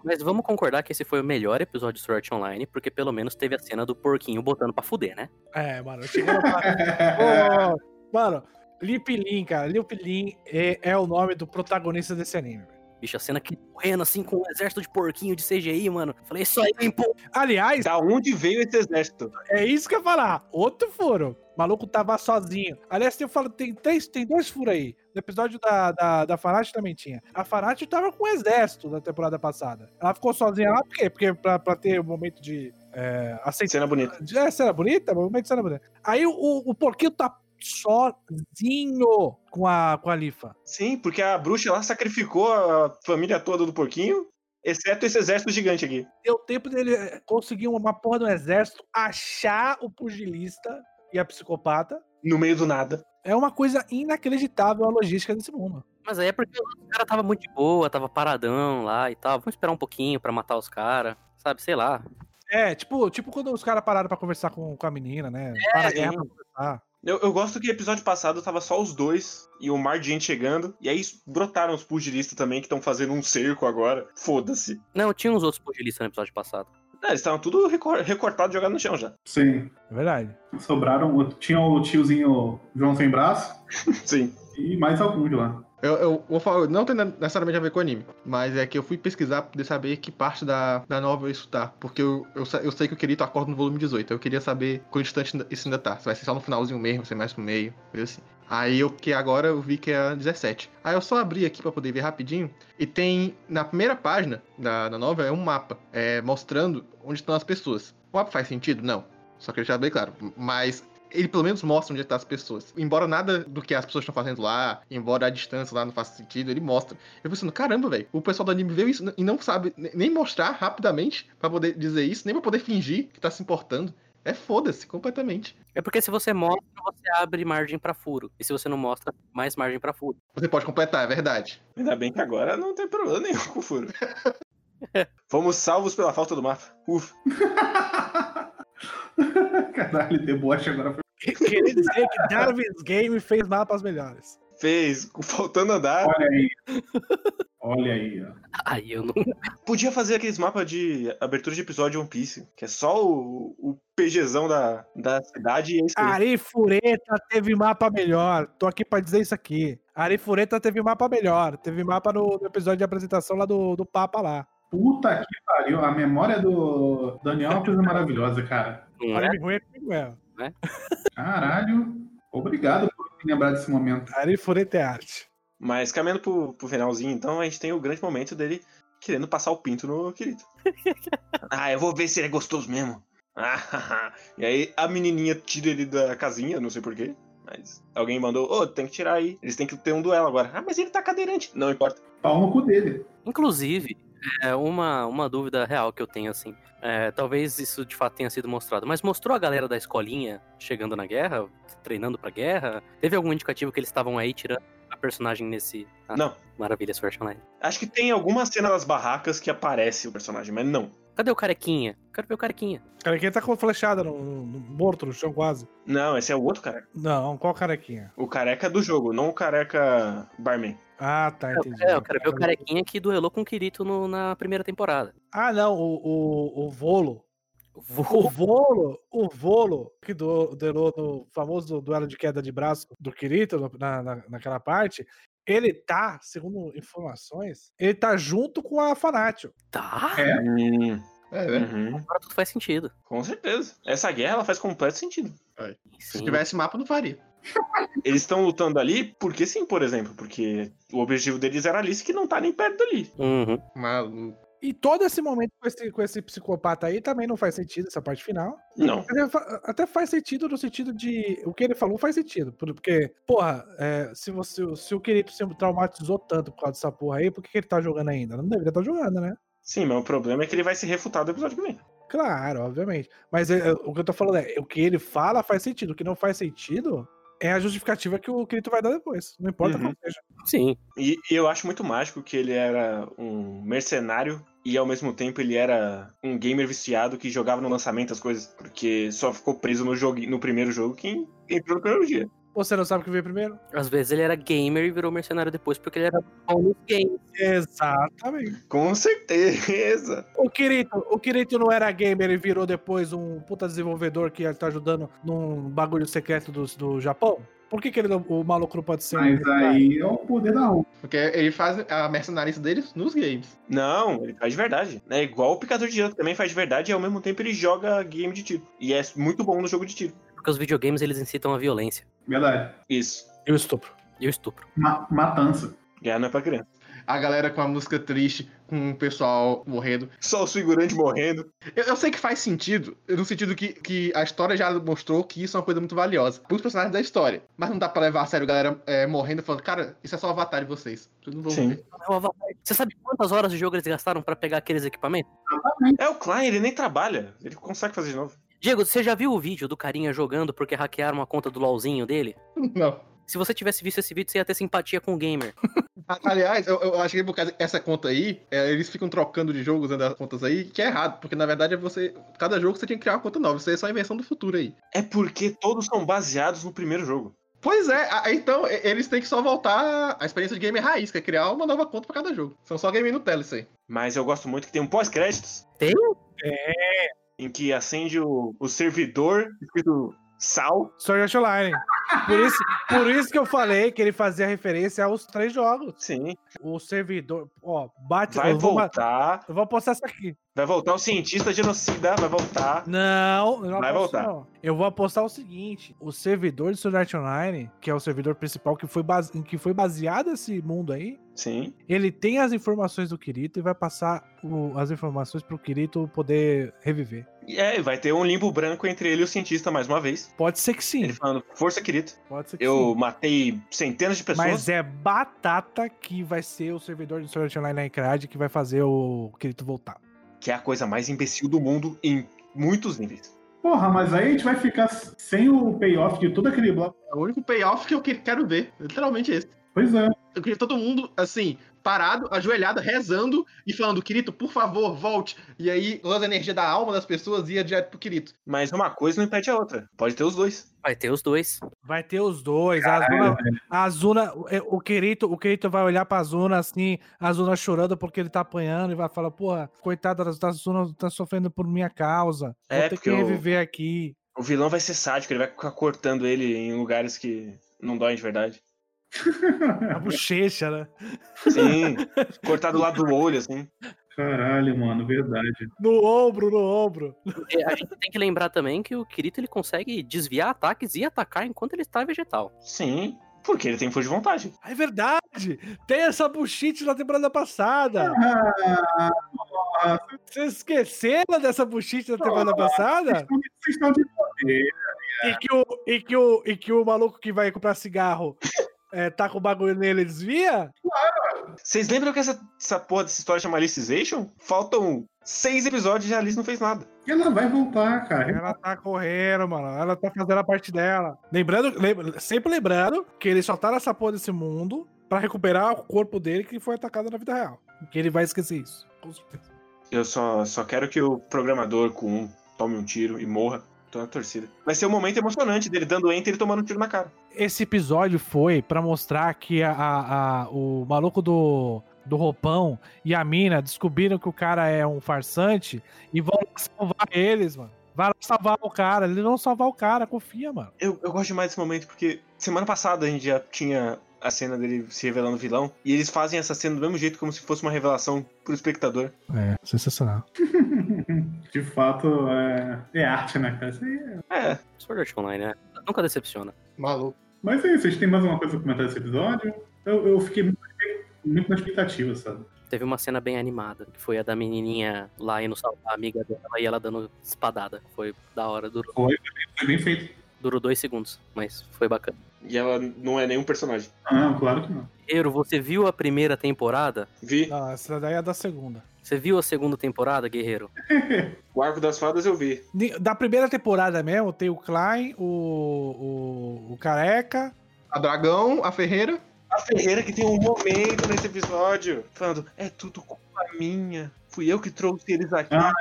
Mas vamos concordar que esse foi o melhor episódio de Sword Online, porque pelo menos teve a cena do porquinho botando pra fuder, né? É, mano, chegando pra. Mano, Lip Lin, cara. Lip Lin é, é o nome do protagonista desse anime. Bicho, a cena que correndo assim com um exército de porquinho de CGI, mano. Falei, isso aí, pô. Aliás, Da onde veio esse exército? É isso que eu ia falar. Outro furo. O maluco tava sozinho. Aliás, eu falo, tem, três, tem dois furos aí. No episódio da, da, da Farage também tinha. A Farage tava com o exército na temporada passada. Ela ficou sozinha lá por quê? Porque pra, pra ter um momento de, É, aceitando. Cena bonita. É, cena bonita? Momento de cena bonita. Aí o, o porquinho tá sozinho com a, com a Lifa. Sim, porque a bruxa lá sacrificou a família toda do porquinho, exceto esse exército gigante aqui. Deu tempo dele eh, conseguir uma porra do exército, achar o pugilista e a psicopata. No meio do nada. É uma coisa inacreditável a logística desse mundo. Mas aí é porque o cara tava muito de boa, tava paradão lá e tal. Vamos esperar um pouquinho pra matar os caras. Sabe, sei lá. É, tipo, tipo quando os caras pararam pra conversar com, com a menina, né? Para a guerra pra conversar. Eu, eu gosto que episódio passado tava só os dois e o mar de gente chegando. E aí brotaram os pugilistas também que estão fazendo um cerco agora. Foda-se. Não, tinha uns outros pugilistas no episódio passado. É, eles estavam tudo recor recortado e jogado no chão já. Sim. É verdade. Sobraram. Tinha o tiozinho João Sem Braço Sim. e mais alguns lá. Eu, eu vou falar, não tem necessariamente a ver com anime, mas é que eu fui pesquisar pra poder saber que parte da, da novela isso tá. Porque eu, eu, eu sei que o Kirito acorda no volume 18. Eu queria saber quão distante isso ainda tá. Se vai ser só no finalzinho mesmo, vai ser mais pro meio, coisa assim. Aí eu, que agora eu vi que é 17. Aí eu só abri aqui pra poder ver rapidinho. E tem, na primeira página da, da novela, é um mapa é, mostrando onde estão as pessoas. O mapa faz sentido? Não. Só que deixar bem claro. Mas ele pelo menos mostra onde estão as pessoas. Embora nada do que as pessoas estão fazendo lá, embora a distância lá não faça sentido, ele mostra. Eu pensando, caramba, velho, o pessoal do anime viu isso e não sabe ne- nem mostrar rapidamente pra poder dizer isso, nem pra poder fingir que tá se importando. É foda-se completamente. É porque se você mostra, você abre margem pra furo. E se você não mostra, mais margem pra furo. Você pode completar, é verdade. Ainda bem que agora não tem problema nenhum com o furo. Fomos salvos pela falta do mapa. Ufa. Caralho, deboche agora foi. Queria dizer que Darwin's Game fez mapas melhores. Fez, faltando andar. Olha aí. Olha aí, ó. Aí eu não. Podia fazer aqueles mapas de abertura de episódio de One Piece, que é só o, o PGzão da, da cidade e é isso aí. Ari Fureta teve mapa melhor. Tô aqui pra dizer isso aqui. Ari Fureta teve mapa melhor. Teve mapa no, no episódio de apresentação lá do, do Papa lá. Puta que pariu. A memória do Daniel é uma coisa maravilhosa, cara. Não é? Anime ruim é comigo, é. Caralho. Obrigado por me lembrar desse momento. Ari Fureta é arte. Mas caminhando pro, pro finalzinho, então, a gente tem o grande momento dele querendo passar o pinto no Kirito. ah, eu vou ver se ele é gostoso mesmo. Ah, e aí a menininha tira ele da casinha, não sei porquê. Mas alguém mandou, ô, tem que tirar aí. Eles têm que ter um duelo agora. Ah, mas ele tá cadeirante. Não importa. Pau no cu dele. Inclusive, é uma, uma dúvida real que eu tenho, assim. É, talvez isso de fato tenha sido mostrado. Mas mostrou a galera da escolinha chegando na guerra, treinando pra guerra? Teve algum indicativo que eles estavam aí tirando a personagem nesse. Ah, Não. Maravilha, Sword Online. Acho que tem alguma cena das barracas que aparece o personagem, mas não. Cadê o carequinha? Quero ver o carequinha. Carequinha tá com flechada, no, no- morto no chão quase. Não, esse é o outro careca. Não, qual carequinha? O careca do jogo, não o careca barman. Ah, tá, entendi. É, eu quero ver o carequinha que duelou com o Kirito no- na primeira temporada. Ah, não, o, o, o Volo. O. Volo, o Volo, que do, duelou no famoso duelo de queda de braço do Kirito, na, na- naquela parte, ele tá, segundo informações, ele tá junto com a Fanatio. Tá? É? Hum, É, né? uhum, Agora tudo faz sentido. com certeza. Essa guerra ela faz completo sentido. Se Sim. tivesse mapa, não faria. Eles estão lutando ali porque sim, por exemplo. Porque o objetivo deles era a Alice que não tá nem perto dali. Uhum. Maluco. E todo esse momento com esse, com esse psicopata aí também não faz sentido, essa parte final. Não. Até fa- Até faz sentido no sentido de. O que ele falou faz sentido. por- Porque, porra, é, se, você, se o Kirito se traumatizou tanto por causa dessa porra aí, por que, que ele tá jogando ainda? Não deveria estar jogando, né? Sim, mas o problema é que ele vai se refutar do episódio que vem. Claro, obviamente. Mas é, é, o que eu tô falando é, o que ele fala faz sentido. O que não faz sentido é a justificativa que o Kirito vai dar depois. Não importa Uhum. qual seja. Sim. E, e eu acho muito mágico que ele era um mercenário e ao mesmo tempo ele era um gamer viciado que jogava no lançamento as coisas. Porque só ficou preso no, jogo, no primeiro jogo quem entrou no primeiro dia. Você não sabe o que veio primeiro? Às vezes ele era gamer e virou mercenário depois porque ele era bom nos games. Exatamente. Com certeza. O Kirito, o Kirito não era gamer e virou depois um puta desenvolvedor que tá ajudando num bagulho secreto do, do Japão? Por que, que ele, o maluco não pode ser um Mas mercenário? aí é o poder da rua. Porque ele faz a mercenarista deles nos games. Não, ele faz de verdade. É igual o Picador de Gelo, que também faz de verdade e ao mesmo tempo ele joga game de tiro. E é muito bom no jogo de tiro. Porque os videogames eles incitam a violência Verdade. Isso. E o estupro. e o estupro. Ma- matança. Guerra não é pra criança. A galera com a música triste, com o pessoal morrendo. Só os figurantes morrendo. Eu, eu sei que faz sentido, no sentido que, que a história já mostrou que isso é uma coisa muito valiosa pros personagens da história. Mas não dá pra levar a sério a galera é, morrendo e falando, cara, isso é só o avatar de vocês. Vocês não vão Sim. ver. É o. Você sabe quantas horas de jogo eles gastaram pra pegar aqueles equipamentos? É o Klein, ele nem trabalha. Ele consegue fazer de novo. Diego, você já viu o vídeo do carinha jogando porque hackearam a conta do LOLzinho dele? Não. Se você tivesse visto esse vídeo, você ia ter simpatia com o gamer. A- Aliás, eu, eu acho que por causa essa conta aí, é, eles ficam trocando de jogos usando as contas aí, que é errado, porque na verdade é você. Cada jogo você tinha que criar uma conta nova. Isso aí é só invenção do futuro aí. É porque todos são baseados no primeiro jogo. Pois é, a- então eles têm que só voltar à experiência de gamer raiz, que é criar uma nova conta pra cada jogo. São só game Nutella isso aí. Mas eu gosto muito que tem um pós-créditos. Tem? É. Em que acende o, o servidor escrito sal. Sword Art Online. Por isso, por isso que eu falei que ele fazia referência aos três jogos. Sim. O servidor, ó, bate. Vai eu, vou, voltar. eu vou postar isso aqui. Vai voltar o cientista genocida, vai voltar. Não, não Vai aposto, voltar. não. Eu vou apostar o seguinte: o servidor de Sword Art Online, que é o servidor principal que foi, base... em que foi baseado esse mundo aí, Sim. ele tem as informações do Kirito e vai passar o- as informações pro Kirito poder reviver. É, vai ter um limbo branco entre ele e o cientista mais uma vez. Pode ser que sim. Ele falando, força, querido. Pode ser que Eu sim. matei centenas de pessoas. Mas é batata que vai ser o servidor de Sword Online na Icrad que vai fazer o Kirito voltar. Que é a coisa mais imbecil do mundo em muitos níveis. Porra, mas aí a gente vai ficar sem o payoff de todo aquele bloco. É o único payoff que eu que- quero ver. Literalmente esse. Pois é. Eu queria todo mundo, assim, parado, ajoelhado, rezando e falando, Kirito, por favor, volte. E aí, toda a energia da alma das pessoas ia direto pro Kirito. Mas uma coisa não impede a outra. Pode ter os dois. Vai ter os dois. Vai ter os dois. A Azuna, a Azuna, o Kirito, o Kirito vai olhar pra Azuna assim, a Azuna chorando porque ele tá apanhando e vai falar, porra, coitada da Azuna, tá sofrendo por minha causa. Vou É, ter porque que o- reviver aqui. O vilão vai ser sádico, ele vai ficar cortando ele em lugares que não doem de verdade. A bochecha, né? Sim, cortar do lado do olho, assim. Caralho, mano, verdade. No ombro, no ombro. E a gente tem que lembrar também que o Kirito ele consegue desviar ataques e atacar enquanto ele está vegetal. Sim, porque ele tem força de vontade. É verdade! Tem essa buchite na temporada passada. Ah, Vocês esqueceram dessa buchite na temporada passada? vocês estão de poder. E que, o, e, que o, e que o maluco que vai comprar cigarro é, tá com o bagulho nele e desvia? Vocês lembram que essa, essa porra dessa história chama Alicization? Faltam seis episódios e a Alice não fez nada. Ela vai voltar, cara. Ela tá correndo, mano. Ela tá fazendo a parte dela. Lembrando, lembra- sempre lembrando que ele só tá nessa porra desse mundo pra recuperar o corpo dele que foi atacado na vida real. Que ele vai esquecer isso. Com certeza. Eu só, só quero que o programador com um tome um tiro e morra. Tô na torcida. Vai ser um momento emocionante dele dando enter e tomando um tiro na cara. Esse episódio foi pra mostrar que a, a- a- o maluco do, do roupão e a mina descobriram que o cara é um farsante e vão salvar eles, mano. Vai lá salvar o cara. Eles vão salvar o cara, confia, mano. Eu, eu gosto demais desse momento porque semana passada a gente já tinha a cena dele se revelando vilão e eles fazem essa cena do mesmo jeito como se fosse uma revelação pro espectador. É, sensacional. De fato, é, é arte, né, cara? Isso aí é- É, Sword Art Online, né? Nunca decepciona. Maluco. Mas é isso, vocês têm mais alguma coisa pra comentar desse episódio? Eu, eu fiquei muito, muito na expectativa, sabe? Teve uma cena bem animada, que foi a da menininha lá indo salvar a amiga dela e ela dando espadada. Foi da hora, durou, Foi bem feito. durou dois segundos, mas foi bacana. e ela não é nenhum personagem. Ah, claro que não. Eiro, você viu a primeira temporada? Vi. Não, essa daí é da segunda. Você viu a segunda temporada, Guerreiro? O Arco das Fadas eu vi. Da primeira temporada mesmo, tem o Klein, o, o, o Careca. A Dragão, a Ferreira. A Ferreira que tem um momento nesse episódio falando: é tudo culpa minha. Fui eu que trouxe eles aqui. Ah,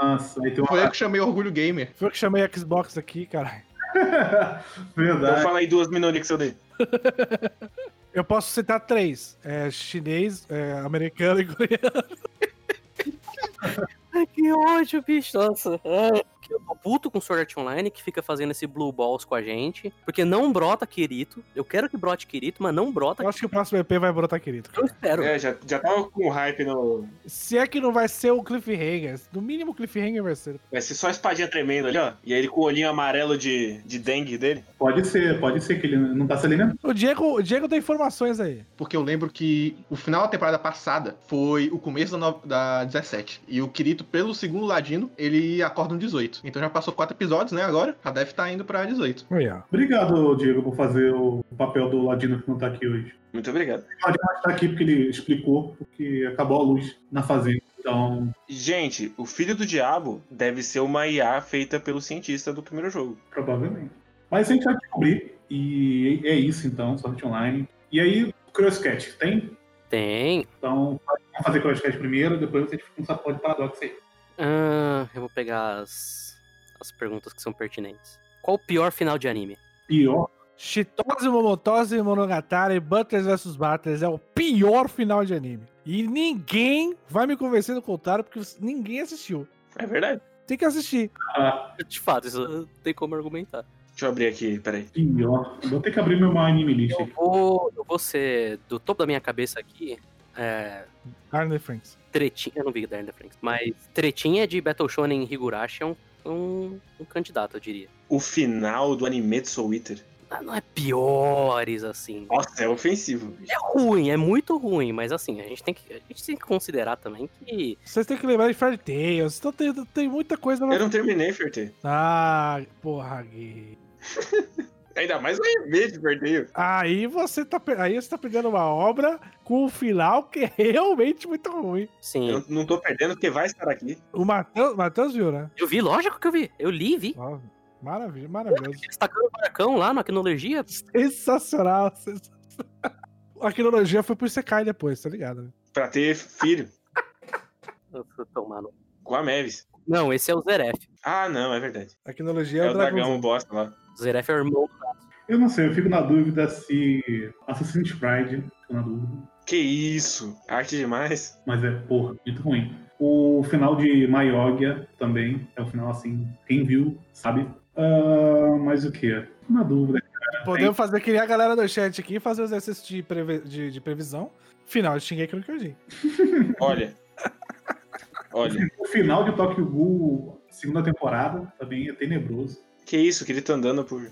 Nossa, aí tem Foi eu que chamei Orgulho Gamer. Foi eu que chamei a Xbox aqui, cara. Então Verdade. fala aí duas minorias que eu dei. Eu posso citar três: é, chinês, é, americano e coreano. Que ódio, bicho. Nossa. Eu tô puto com Sword Art Online, que fica fazendo esse Blue Balls com a gente, porque não brota Kirito. Eu quero que brote Kirito, mas não brota Eu acho que o próximo EP vai brotar querido. Eu espero. É, já, já tava com hype no. Se é que não vai ser o Cliffhanger, no mínimo o Cliffhanger vai ser. Vai ser só a espadinha tremendo ali, ó. E aí ele com o olhinho amarelo de, de dengue dele. Pode ser, pode ser que ele não tá se alimentando. O Diego, o Diego tem informações aí. Porque eu lembro que o final da temporada passada foi o começo da, no- da 17. E o Kirito, pelo segundo ladino, ele acorda um 18. Então já passou quatro episódios, né? Agora já deve estar indo pra 18. Aí, ó. Obrigado, Diego, por fazer o papel do Ladino que não tá aqui hoje. Muito obrigado. O Ladino tá aqui porque ele explicou, porque acabou a luz na fazenda. Então, Gente, o filho do diabo deve ser uma IA feita pelo cientista do primeiro jogo. provavelmente. Mas a gente vai descobrir. E é isso, então, Art Online. E aí, Crosscat, tem? Tem. Então, vamos fazer Crosscat primeiro, depois a gente fica com essa porra de paradoxo aí. Ah, eu vou pegar as, as perguntas que são pertinentes. Qual o pior final de anime? Pior, Chitose, Momotose, Monogatari, Butlers vs Butlers é o pior final de anime. E ninguém vai me convencer do contrário, porque ninguém assistiu. É verdade. Tem que assistir. ah, De fato, isso não tem como argumentar. Deixa eu abrir aqui, peraí. pior. Vou ter que abrir meu anime list Eu aqui. vou, eu vou ser, do topo da minha cabeça aqui, é, Arne Franks. tretinha, eu não vi Darn the Franks, mas tretinha de Battle Shonen Higurashi é um, um, um candidato, eu diria. O final do anime de Soul Eater. Ah, Não é piores, assim. Nossa, é ofensivo. É ruim, é muito ruim, mas assim, a gente tem que, a gente tem que considerar também que Vocês têm que lembrar de Fairy Tails. Então tem, tem muita coisa. Eu não terminei, Ferté. Ah, porra, Gui. Ainda mais o de Verdeio. Aí você tá, aí você tá pegando uma obra com um final que é realmente muito ruim. sim. Eu não tô perdendo porque vai estar aqui. O Matheus, Matheus viu, né? Eu vi, lógico que eu vi. Eu li, vi. Ó, maravilha, maravilhoso. Destacando o barcão lá na Quinologia. Sensacional, sensacional. A quinologia foi pro Sekai depois, tá ligado? né? Pra ter filho Tomar no- com a Mavis. Não, esse é o Zeref. Ah, não, é verdade. A quinologia É, é, o o dragão, dragão. o bosta lá. Zeref é o irmão. Eu não sei, eu fico na dúvida se Assassin's Creed, fico na dúvida. Que isso? Arte demais. Mas é, porra, muito ruim. O final de Maiogia também é o final assim, quem viu sabe. Ah, mas o que? Na dúvida. Podemos fazer que nem a galera do chat aqui, fazer o exercício de, preve- de- de previsão. Final de Shingeki no Kyojin. Olha. Olha. O final de Tokyo Ghoul, segunda temporada, também é tenebroso. Que isso? Que ele tá andando por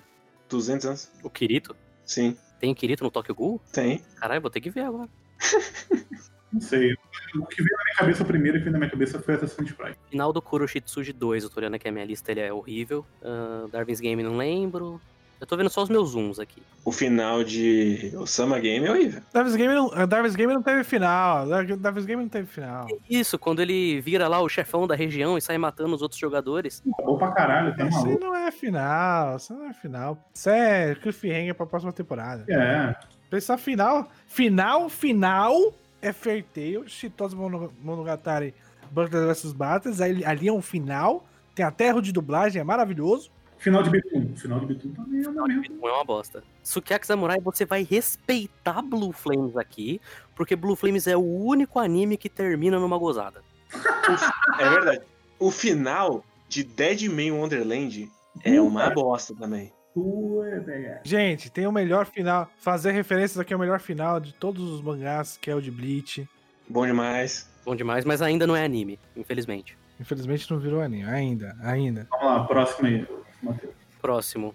200 anos? O Kirito. Sim, Tem Kirito no Tokyo Ghoul? tem. Caralho, vou ter que ver agora. Não sei. O que veio na minha cabeça primeiro e veio na minha cabeça foi Assassin's Creed. Final do Kuroshitsuji 2, eu tô olhando aqui a minha lista, ele é horrível. Ah, Darwin's Game não lembro. Eu tô vendo só os meus zooms aqui. O final de Osama Game é horrível. Darwin's Game não, a Darwin's Game não teve final. Darwin's Game não teve final. Isso, quando ele vira lá o chefão da região e sai matando os outros jogadores. Acabou pra caralho, tá Isso não é final. Isso não é final. Isso é cliffhanger pra próxima temporada. É, Pensar final. Final, final é Fairy Tail, Chitose Mono- Monogatari, Butlers vs Battles. Ali, ali é um final. Tem até erro de dublagem, é maravilhoso. Final de Bitum. Final de Bitum também é uma merda. É uma bosta. Sukiyaki Samurai, você vai respeitar Blue Flames aqui, porque Blue Flames é o único anime que termina numa gozada. É verdade. O final de Deadman Wonderland é uma bosta também. É. Gente, tem o melhor final. Fazer referências aqui ao melhor final de todos os mangás, que é o de Bleach. Bom demais. Bom demais, mas ainda não é anime, infelizmente. Infelizmente não virou anime. Ainda, ainda. Vamos lá, próximo aí, Matheus. Próximo.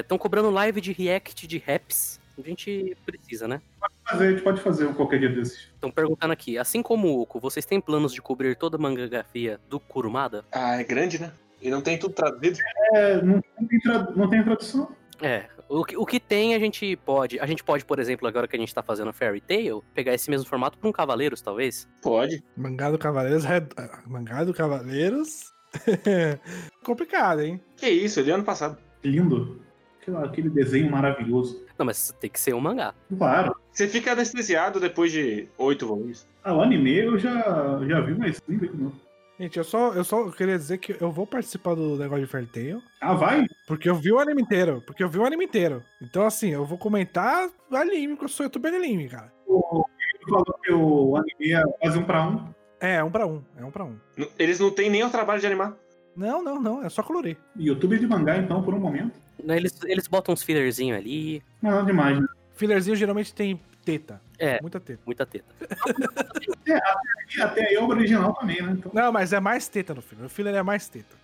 Estão cobrando live de react de raps. A gente precisa, né? Fazer, a gente pode fazer um qualquer dia desses. Estão perguntando aqui, assim como o Oco, vocês têm planos de cobrir toda a mangografia do Kurumada? Ah, é grande, né? E não tem tudo traduzido. É, não, tem, tra- não tem tradução. É, o que, o que tem a gente pode. A gente pode, por exemplo, agora que a gente tá fazendo Fairy Tail, pegar esse mesmo formato pra um Cavaleiros, talvez. Pode. Mangá do Cavaleiros. é- Mangá do Cavaleiros. Complicado, hein? Que isso, ele é ano passado. Lindo. Aquele, aquele desenho maravilhoso. Não, mas tem que ser um mangá. Claro. Você fica anestesiado depois de oito volumes. Ah, o anime eu já, já vi, mas nem vi de novo. Gente, eu só, eu só queria dizer que eu vou participar do negócio de Fairy Tail. Ah, vai? Porque eu vi o anime inteiro. Porque eu vi o anime inteiro. Então, assim, eu vou comentar anime, porque eu sou youtuber de anime, cara. O falou que o anime é quase um pra um. É, um pra um. É um pra um. Eles não têm nem o trabalho de animar. Não, não, não. É só colorir. YouTube de mangá, então, por um momento. Né, Eles, eles botam uns fillerzinhos ali, Não, nada demais, né? Fillerzinho geralmente tem teta. É. Muita teta. muita teta. E até aí é obra original também, né? Então, Não, mas é mais teta no filler. O filler é mais teta.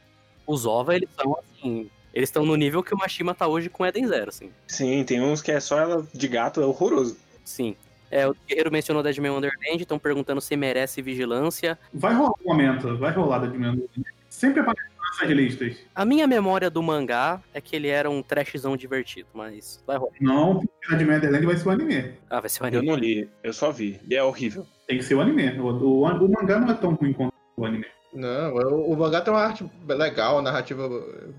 Os OVA, eles são assim. Eles estão no nível que o Mashima tá hoje com Eden Zero, assim. Sim, tem uns que é só ela de gato, é horroroso. Sim. É, o Guerreiro mencionou Deadman Wonderland, estão perguntando se merece vigilância. vai rolar um momento, vai rolar da diminuição. Sempre aparece nessas listas. A minha memória do mangá é que ele era um trashzão divertido, mas vai rolar. Não, porque a de Netherland vai ser o anime. Ah, vai ser um Eu anime. não li, eu só vi. E é horrível. Tem que ser o anime. O, o, o mangá não é tão ruim quanto o anime. Não, o, o mangá tem uma arte legal, a narrativa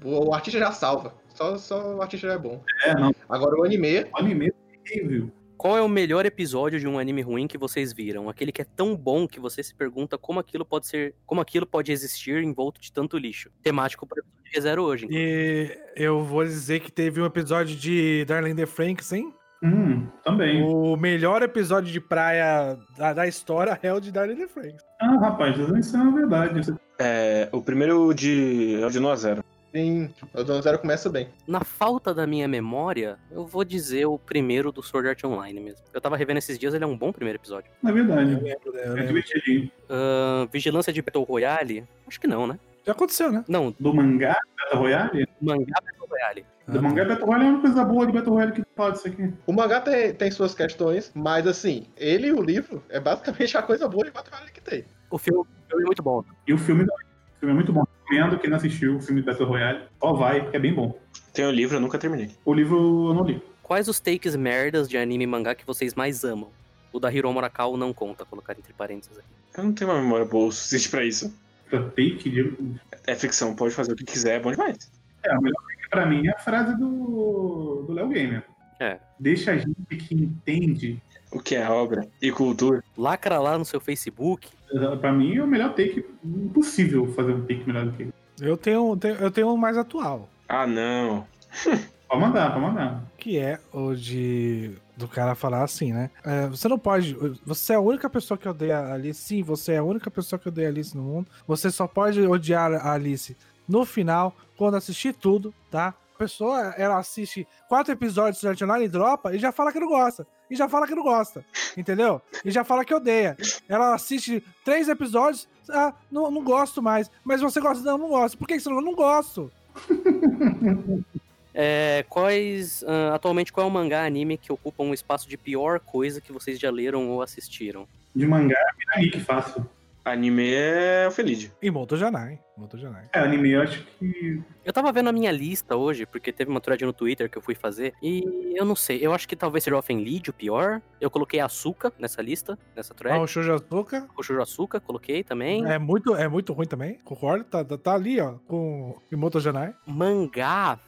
boa. O artista já salva. Só, só o artista já é bom. É, não. Agora o anime, O anime é terrível. Qual é o melhor episódio de um anime ruim que vocês viram? Aquele que é tão bom que você se pergunta como aquilo pode ser, como aquilo pode existir envolto de tanto lixo. Temático para o Zero hoje. E eu vou dizer que teve um episódio de Darlene the Franks, hein? Hum, também. O melhor episódio de praia da, da história é o de Darlene the Franks. Ah, rapaz, isso é uma verdade. É, o primeiro de. É o de 1 a 0. Sim, o Dono Zero começa bem. Na falta da minha memória, eu vou dizer o primeiro do Sword Art Online mesmo. Eu tava revendo esses dias, ele é um bom primeiro episódio. É verdade. lembro, né? Eu lembro. divertidinho. Ahn, Vigilância de Battle Royale? Acho que não, né? Já aconteceu, né? Não, Do mangá Battle Royale? mangá Battle Royale. Do mangá Battle Royale é uma coisa boa de Battle Royale que pode ser aqui. O mangá tem, tem suas questões, mas assim, ele e o livro é basicamente a coisa boa de Battle Royale que tem. O filme, o filme é muito bom. E o filme. O filme é muito bom. Recomendo quem não assistiu o filme Battle Royale. Só vai, é bem bom. Tem o livro, eu nunca terminei. O livro eu não li. Quais os takes merdas de anime e mangá que vocês mais amam? O da Hiro Murakao não conta, colocar entre parênteses aqui. Eu não tenho uma memória boa o suficiente pra isso. Pra take de... É ficção, pode fazer o que quiser, é bom demais. É, a melhor take pra mim é a frase do do Léo Gamer. É. Deixa a gente que entende. O que é obra e cultura. Lacra lá no seu Facebook. Pra mim é o melhor take. Impossível fazer um take melhor do que ele. Eu tenho, eu tenho um mais atual, Ah, não. Pode mandar, pode mandar. que é o de do cara falar assim, né? É, você não pode. Você é a única pessoa que odeia a Alice. Sim, você é a única pessoa que odeia a Alice no mundo. Você só pode odiar a Alice no final, quando assistir tudo, tá? A pessoa, ela assiste quatro episódios de Online e dropa e já fala que não gosta. E já fala que não gosta. Entendeu? E já fala que odeia. Ela assiste três episódios, ah, não, não gosto mais. Mas você gosta? Não, não gosto. Por que você não? Não gosto. É, quais. ah, atualmente, qual é o mangá anime que ocupa um espaço de pior coisa que vocês já leram ou assistiram? De mangá é Mirani que faço. Anime é o Feliz. E Moto Janai. Moto Janai. É, anime eu acho que. Eu tava vendo a minha lista hoje, porque teve uma thread no Twitter que eu fui fazer, e eu não sei, eu acho que talvez seja o Offenlead o pior. Eu coloquei Açúcar nessa lista, nessa Ah, thread. o Shoujo Asuka O Shoujo Açúcar, coloquei também. é muito, é muito ruim também. Concordo. Tá, tá, tá ali, ó, com o Moto Janai. Mangá,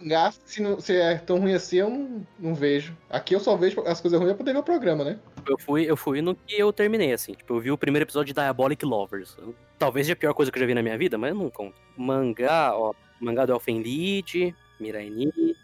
Mangá, se, não, se é tão ruim assim, eu não, não vejo. Aqui eu só vejo as coisas ruins pra poder ver o programa, né? Eu fui, eu fui no que eu terminei, assim. Tipo, eu vi o primeiro episódio de Diabolic Lovers. Talvez seja a pior coisa que eu já vi na minha vida, mas eu não conto. Mangá, ó. Mangá do Offenlead, Mirai Nikki.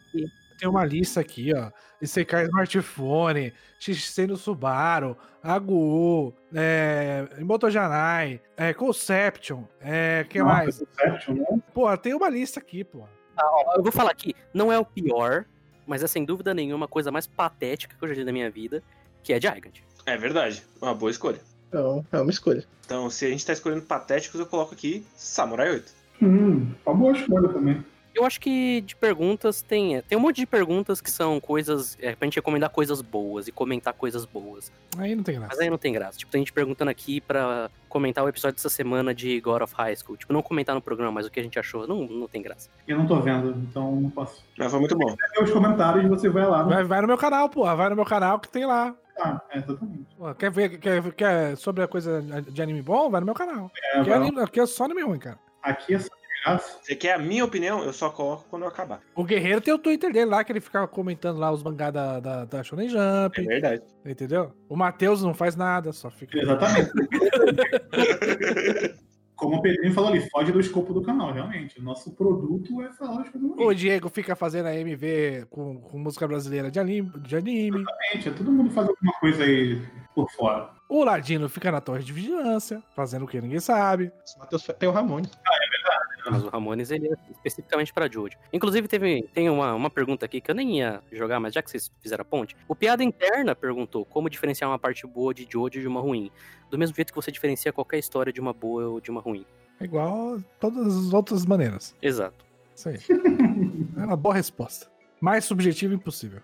Tem uma lista aqui, ó. Isekai Smartphone, XC no Subaru, Agu, é, Moto Janai, é, Conception, é, que Nossa, mais? Perception, né? Pô, tem uma lista aqui, pô. Ó, eu vou falar aqui, não é o pior, mas é sem dúvida nenhuma a coisa mais patética que eu já vi na minha vida, que é Gigant. É verdade. Uma boa escolha. Então, é uma escolha. Então, se a gente tá escolhendo patéticos, eu coloco aqui Samurai 8. Hum, uma boa escolha também. Eu acho que de perguntas tem. Tem um monte de perguntas que são coisas. É, pra gente recomendar coisas boas e comentar coisas boas. Aí não tem Mas graça. aí não tem graça. Tipo, tem gente perguntando aqui pra comentar o episódio dessa semana de God of High School. Tipo, não comentar no programa, mas o que a gente achou. Não, não tem graça. Eu não tô vendo, então não posso. Mas foi muito bom. Ver os comentários e você vai lá. No... Vai, vai no meu canal, pô. Vai no meu canal que tem lá. É, exatamente. Pô, quer ver quer, quer sobre a coisa de anime bom? Vai no meu canal. É, Aqui é, anime- aqui é só anime ruim, cara. Aqui é só graça. Você quer a minha opinião? Eu só coloco quando eu acabar. O Guerreiro tem o Twitter dele lá, que ele fica comentando lá os mangá da, da, da Shonen É Jump, verdade. entendeu? O Matheus não faz nada, só fica... Exatamente. Como o Pedrinho falou ali, foge do escopo do canal, realmente. O nosso produto é falar as coisas O. Diego fica fazendo a MV com, com música brasileira de anime, de anime. Exatamente, é todo mundo faz alguma coisa aí por fora. O Ladino fica na torre de vigilância, fazendo o que ninguém sabe. O Matheus tem o Mas o Ramones, ele é especificamente pra Jojo. Inclusive, teve, tem uma, uma pergunta aqui que eu nem ia jogar, mas já que vocês fizeram a ponte. O Piada Interna perguntou como diferenciar uma parte boa de Jojo de uma ruim. Do mesmo jeito que você diferencia qualquer história de uma boa ou de uma ruim. É igual todas as outras maneiras. Exato. Isso aí. é uma boa resposta. Mais subjetiva impossível.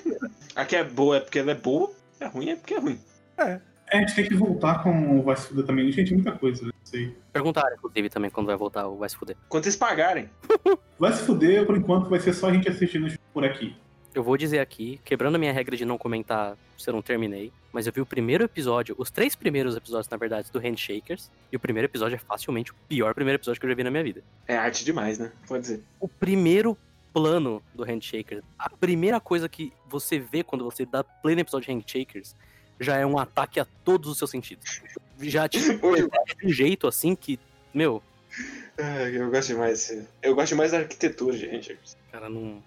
A que é boa é porque ela é boa, a ruim é porque é ruim. É. É, a gente tem que voltar com o Vai Se Fuder também. Gente, muita coisa. né? Isso aí. Perguntaram, inclusive, também quando vai voltar o Vai Se Fuder. Quando vocês pagarem. Vai Se Fuder, por enquanto, vai ser só a gente assistindo por aqui. Eu vou dizer aqui, quebrando a minha regra de não comentar se eu não terminei, mas eu vi o primeiro episódio, os três primeiros episódios, na verdade, do Handshakers, e o primeiro episódio é facilmente o pior primeiro episódio que eu já vi na minha vida. É arte demais, né? Pode dizer. O primeiro plano do Handshakers, a primeira coisa que você vê quando você dá play no episódio de Handshakers, já é um ataque a todos os seus sentidos. Já te de um jeito assim que, meu, eu gosto demais. Eu gosto demais da arquitetura, gente. cara, não.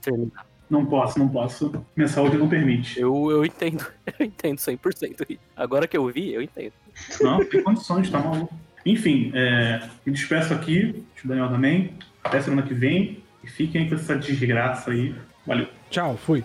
Terminar. Não posso, não posso. Minha saúde não permite. Eu, eu entendo, eu entendo 100%. Agora que eu vi, eu entendo. Não, tem condições, tá maluco. Enfim, é, me despeço aqui, o Daniel também. Até semana que vem. E fiquem com essa desgraça aí. Valeu. Tchau, fui.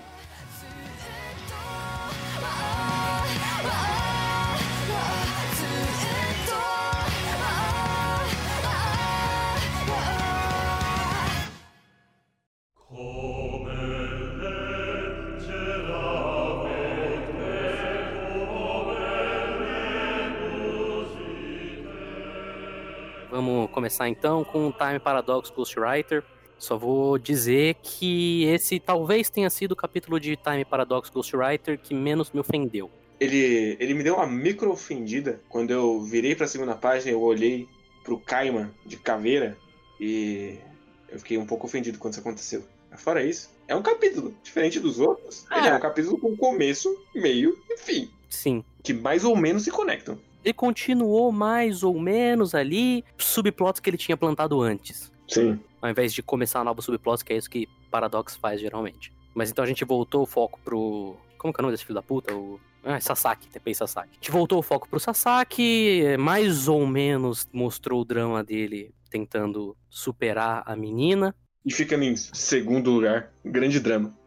Vamos começar então com o Time Paradox Ghostwriter. Só vou dizer que esse talvez tenha sido o capítulo de Time Paradox Ghostwriter que menos me ofendeu. Ele, ele me deu uma micro ofendida quando eu virei pra segunda página eu olhei pro Kaiman de caveira e eu fiquei um pouco ofendido quando isso aconteceu. Mas fora isso, é um capítulo diferente dos outros. Ele é um capítulo com começo, meio e fim, Sim. que mais ou menos se conectam. Ele continuou mais ou menos ali subplots que ele tinha plantado antes. Sim. Ao invés de começar novos subplots, que é isso que Paradox faz geralmente. Mas então a gente voltou o foco pro. Como que é o nome desse filho da puta? O. Ah, Sasaki, Tepei Sasaki. A gente voltou o foco pro Sasaki, mais ou menos mostrou o drama dele tentando superar a menina. E fica em segundo lugar. Grande drama.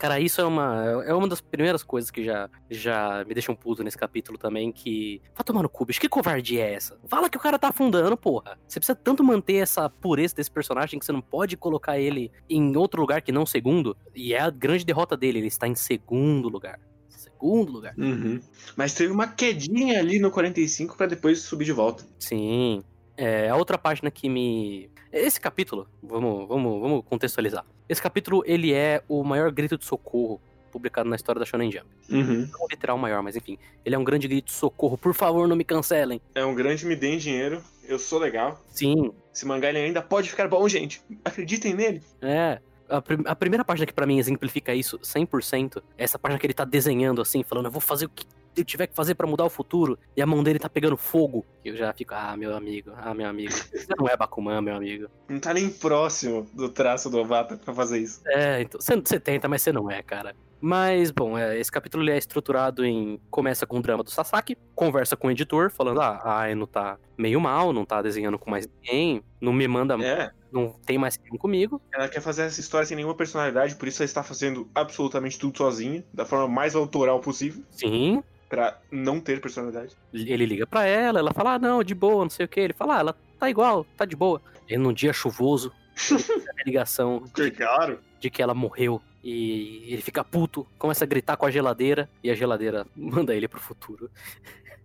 Cara, isso é uma, é uma das primeiras coisas que já, já me deixam puto nesse capítulo também, que... Vai tomar no cu, bicho, que covardia é essa? Fala que o cara tá afundando, porra. Você precisa tanto manter essa pureza desse personagem que você não pode colocar ele em outro lugar que não segundo. E é a grande derrota dele, ele está em segundo lugar. Segundo lugar. Uhum. Mas teve uma quedinha ali no 45 pra depois subir de volta. Sim. É, a outra página que me. Esse capítulo, vamos, vamos, vamos contextualizar. Esse capítulo, ele é o maior grito de socorro publicado na história da Shonen Jump. Uhum. Não literal maior, mas enfim. Ele é um grande grito de socorro. Por favor, não me cancelem. É um grande me deem dinheiro. Eu sou legal. Sim, Esse mangá ele ainda pode ficar bom, gente. Acreditem nele. é. A, prim- a primeira página que pra mim exemplifica isso 100% é essa página que ele tá desenhando assim, falando, eu vou fazer o que eu tiver que fazer pra mudar o futuro, e a mão dele tá pegando fogo. Eu já fico, ah, meu amigo, ah, meu amigo. Você não é Bakuman, meu amigo. Não tá nem próximo do traço do Ovata pra fazer isso. É, então, você, tenta, mas você não é, cara. Mas, bom, é, esse capítulo ele é estruturado em. Começa com o drama do Sasaki, conversa com o editor, falando: ah, a Aino tá meio mal, não tá desenhando com mais ninguém, não me manda, É, não tem mais tempo comigo. ela quer fazer essa história sem nenhuma personalidade, por isso ela está fazendo absolutamente tudo sozinha, da forma mais autoral possível, Sim. Pra não ter personalidade. Ele liga pra ela, ela fala: ah, não, de boa, não sei o que. Ele fala: ah, ela tá igual, tá de boa. E num dia chuvoso, a ligação de, Claro. de que ela morreu. E ele fica puto, começa a gritar com a geladeira, e a geladeira manda ele pro futuro.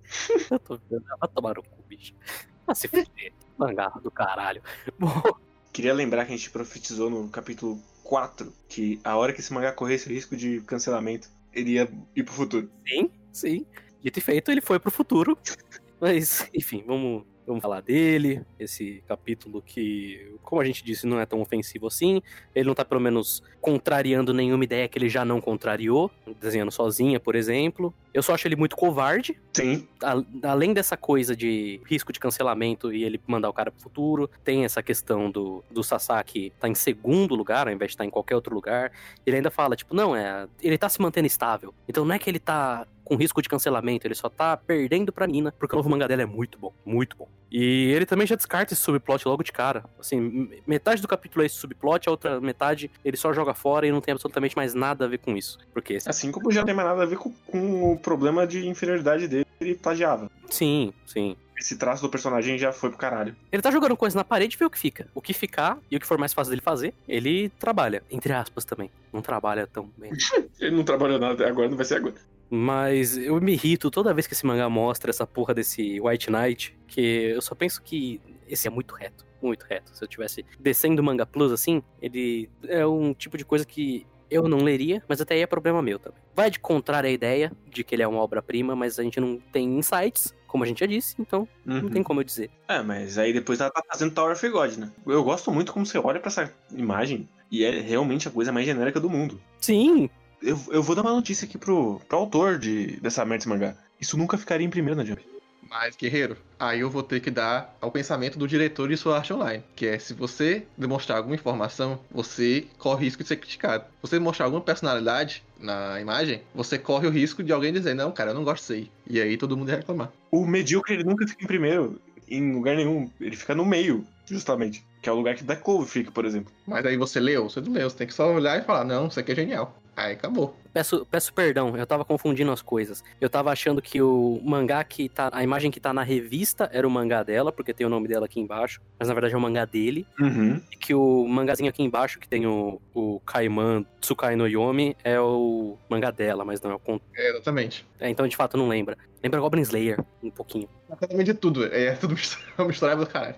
Eu tô vendo, vai tomar no cu, bicho. Vai se fuder. Mangá do caralho. Bom, Queria lembrar que a gente profetizou no capítulo 4 que a hora que esse mangá corresse risco de cancelamento, ele ia ir pro futuro. sim, sim. Dito e feito, ele foi pro futuro. Mas, enfim, vamos, vamos falar dele. Esse capítulo que, como a gente disse, não é tão ofensivo assim. Ele não tá, pelo menos, contrariando nenhuma ideia que ele já não contrariou. Desenhando sozinha, por exemplo. Eu só acho ele muito covarde. Sim. a- além dessa coisa de risco de cancelamento e ele mandar o cara pro futuro, tem essa questão do, do Sasaki tá em segundo lugar, ao invés de estar em qualquer outro lugar. Ele ainda fala, tipo, não, é. Ele tá se mantendo estável. Então não é que ele tá com risco de cancelamento, ele só tá perdendo pra Nina, porque o novo mangá dela é muito bom, muito bom. E ele também já descarta esse subplot logo de cara. Assim, metade do capítulo é esse subplot, a outra metade ele só joga fora e não tem absolutamente mais nada a ver com isso. Porque, Assim como já tem mais nada a ver com, com o problema de inferioridade dele, ele plagiava. sim, sim. Esse traço do personagem já foi pro caralho. Ele tá jogando coisa na parede e vê o que fica. O que ficar e o que for mais fácil dele fazer, ele trabalha. Entre aspas também. Não trabalha tão bem. Ele não trabalhou nada agora, não vai ser agora. Mas eu me irrito toda vez que esse mangá mostra essa porra desse White Knight, que eu só penso que esse é muito reto, muito reto. Se eu tivesse descendo o Manga Plus assim, ele é um tipo de coisa que eu não leria, mas até aí é problema meu também. Vai de contrário à ideia de que ele é uma obra-prima, mas a gente não tem insights, como a gente já disse, então não Uhum. tem como eu dizer. É, mas aí depois ela tá fazendo Tower of God, né? Eu gosto muito como você olha pra essa imagem e é realmente a coisa mais genérica do mundo. Sim, Eu, eu vou dar uma notícia aqui pro, pro autor de, dessa merda desse mangá. Isso nunca ficaria em primeiro na Jump. Mas, guerreiro, aí eu vou ter que dar ao pensamento do diretor de sua arte online. Que é, se você demonstrar alguma informação, você corre risco de ser criticado. Se você demonstrar alguma personalidade na imagem, você corre o risco de alguém dizer, não, cara, eu não gosto aí. E aí todo mundo ia reclamar. O medíocre ele nunca fica em primeiro, em lugar nenhum. Ele fica no meio, justamente. Que é o lugar que Black Clover fica, por exemplo. Mas aí você leu, você não leu, você tem que só olhar e falar, não, isso aqui é genial. Aí acabou. Peço, peço perdão, eu tava confundindo as coisas. Eu tava achando que o mangá que tá. A imagem que tá na revista era o mangá dela, porque tem o nome dela aqui embaixo. Mas na verdade é o mangá dele. Uhum. E que o mangazinho aqui embaixo, que tem o, o Kaiman Tsukai no Yomi, é o mangá dela, mas não é o. con- É, exatamente. É, então de fato não lembra. Lembra Goblin Slayer, um pouquinho. Exatamente de tudo. É tudo misturado misturado do caralho.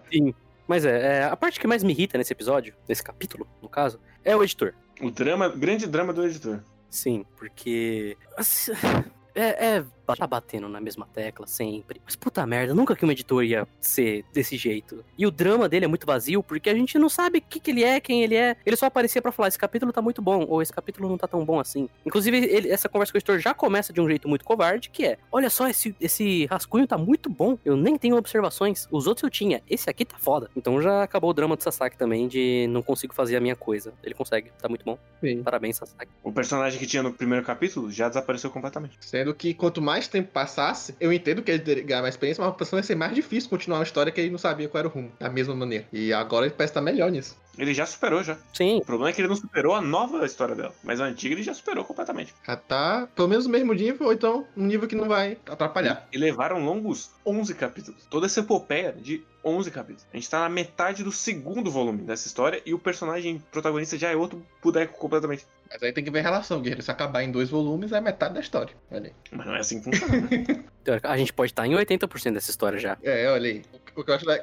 Mas é, é, a parte que mais me irrita nesse episódio, nesse capítulo, no caso, é o editor. O drama, grande drama do editor. Sim, porque. assim, É, é. Tá batendo na mesma tecla sempre. Mas puta merda, nunca que um editor ia ser desse jeito. E o drama dele é muito vazio, porque a gente não sabe o que, que ele é, quem ele é. Ele só aparecia pra falar: esse capítulo tá muito bom, ou esse capítulo não tá tão bom assim. Inclusive, ele- essa conversa com o editor já começa de um jeito muito covarde, que é: olha só, esse, esse rascunho tá muito bom, eu nem tenho observações. Os outros eu tinha, esse aqui tá foda. Então já acabou o drama do Sasaki também, de não consigo fazer a minha coisa. Ele consegue, tá muito bom. Sim. Parabéns, Sasaki. O personagem que tinha no primeiro capítulo já desapareceu completamente. Sendo que quanto mais tempo passasse, eu entendo que ele ganhar mais experiência, mas a pessoa ia ser mais difícil continuar uma história que ele não sabia qual era o rumo, da mesma maneira. E agora ele parece estar melhor nisso. Ele já superou já. Sim, O problema é que ele não superou a nova história dela. Mas a antiga ele já superou completamente. Já tá pelo menos no mesmo nível, ou então um nível que não vai atrapalhar. E levaram longos 11 capítulos. Toda essa epopeia de 11 capítulos. A gente tá na metade do segundo volume dessa história e o personagem protagonista já é outro boneco completamente. Mas aí tem que ver a relação, guerreiro. Se acabar em dois volumes, é metade da história. Olha aí. Mas não é assim que funciona. né? Teórica- A gente pode estar em 80% dessa história já. É, olha aí. O que eu acho, o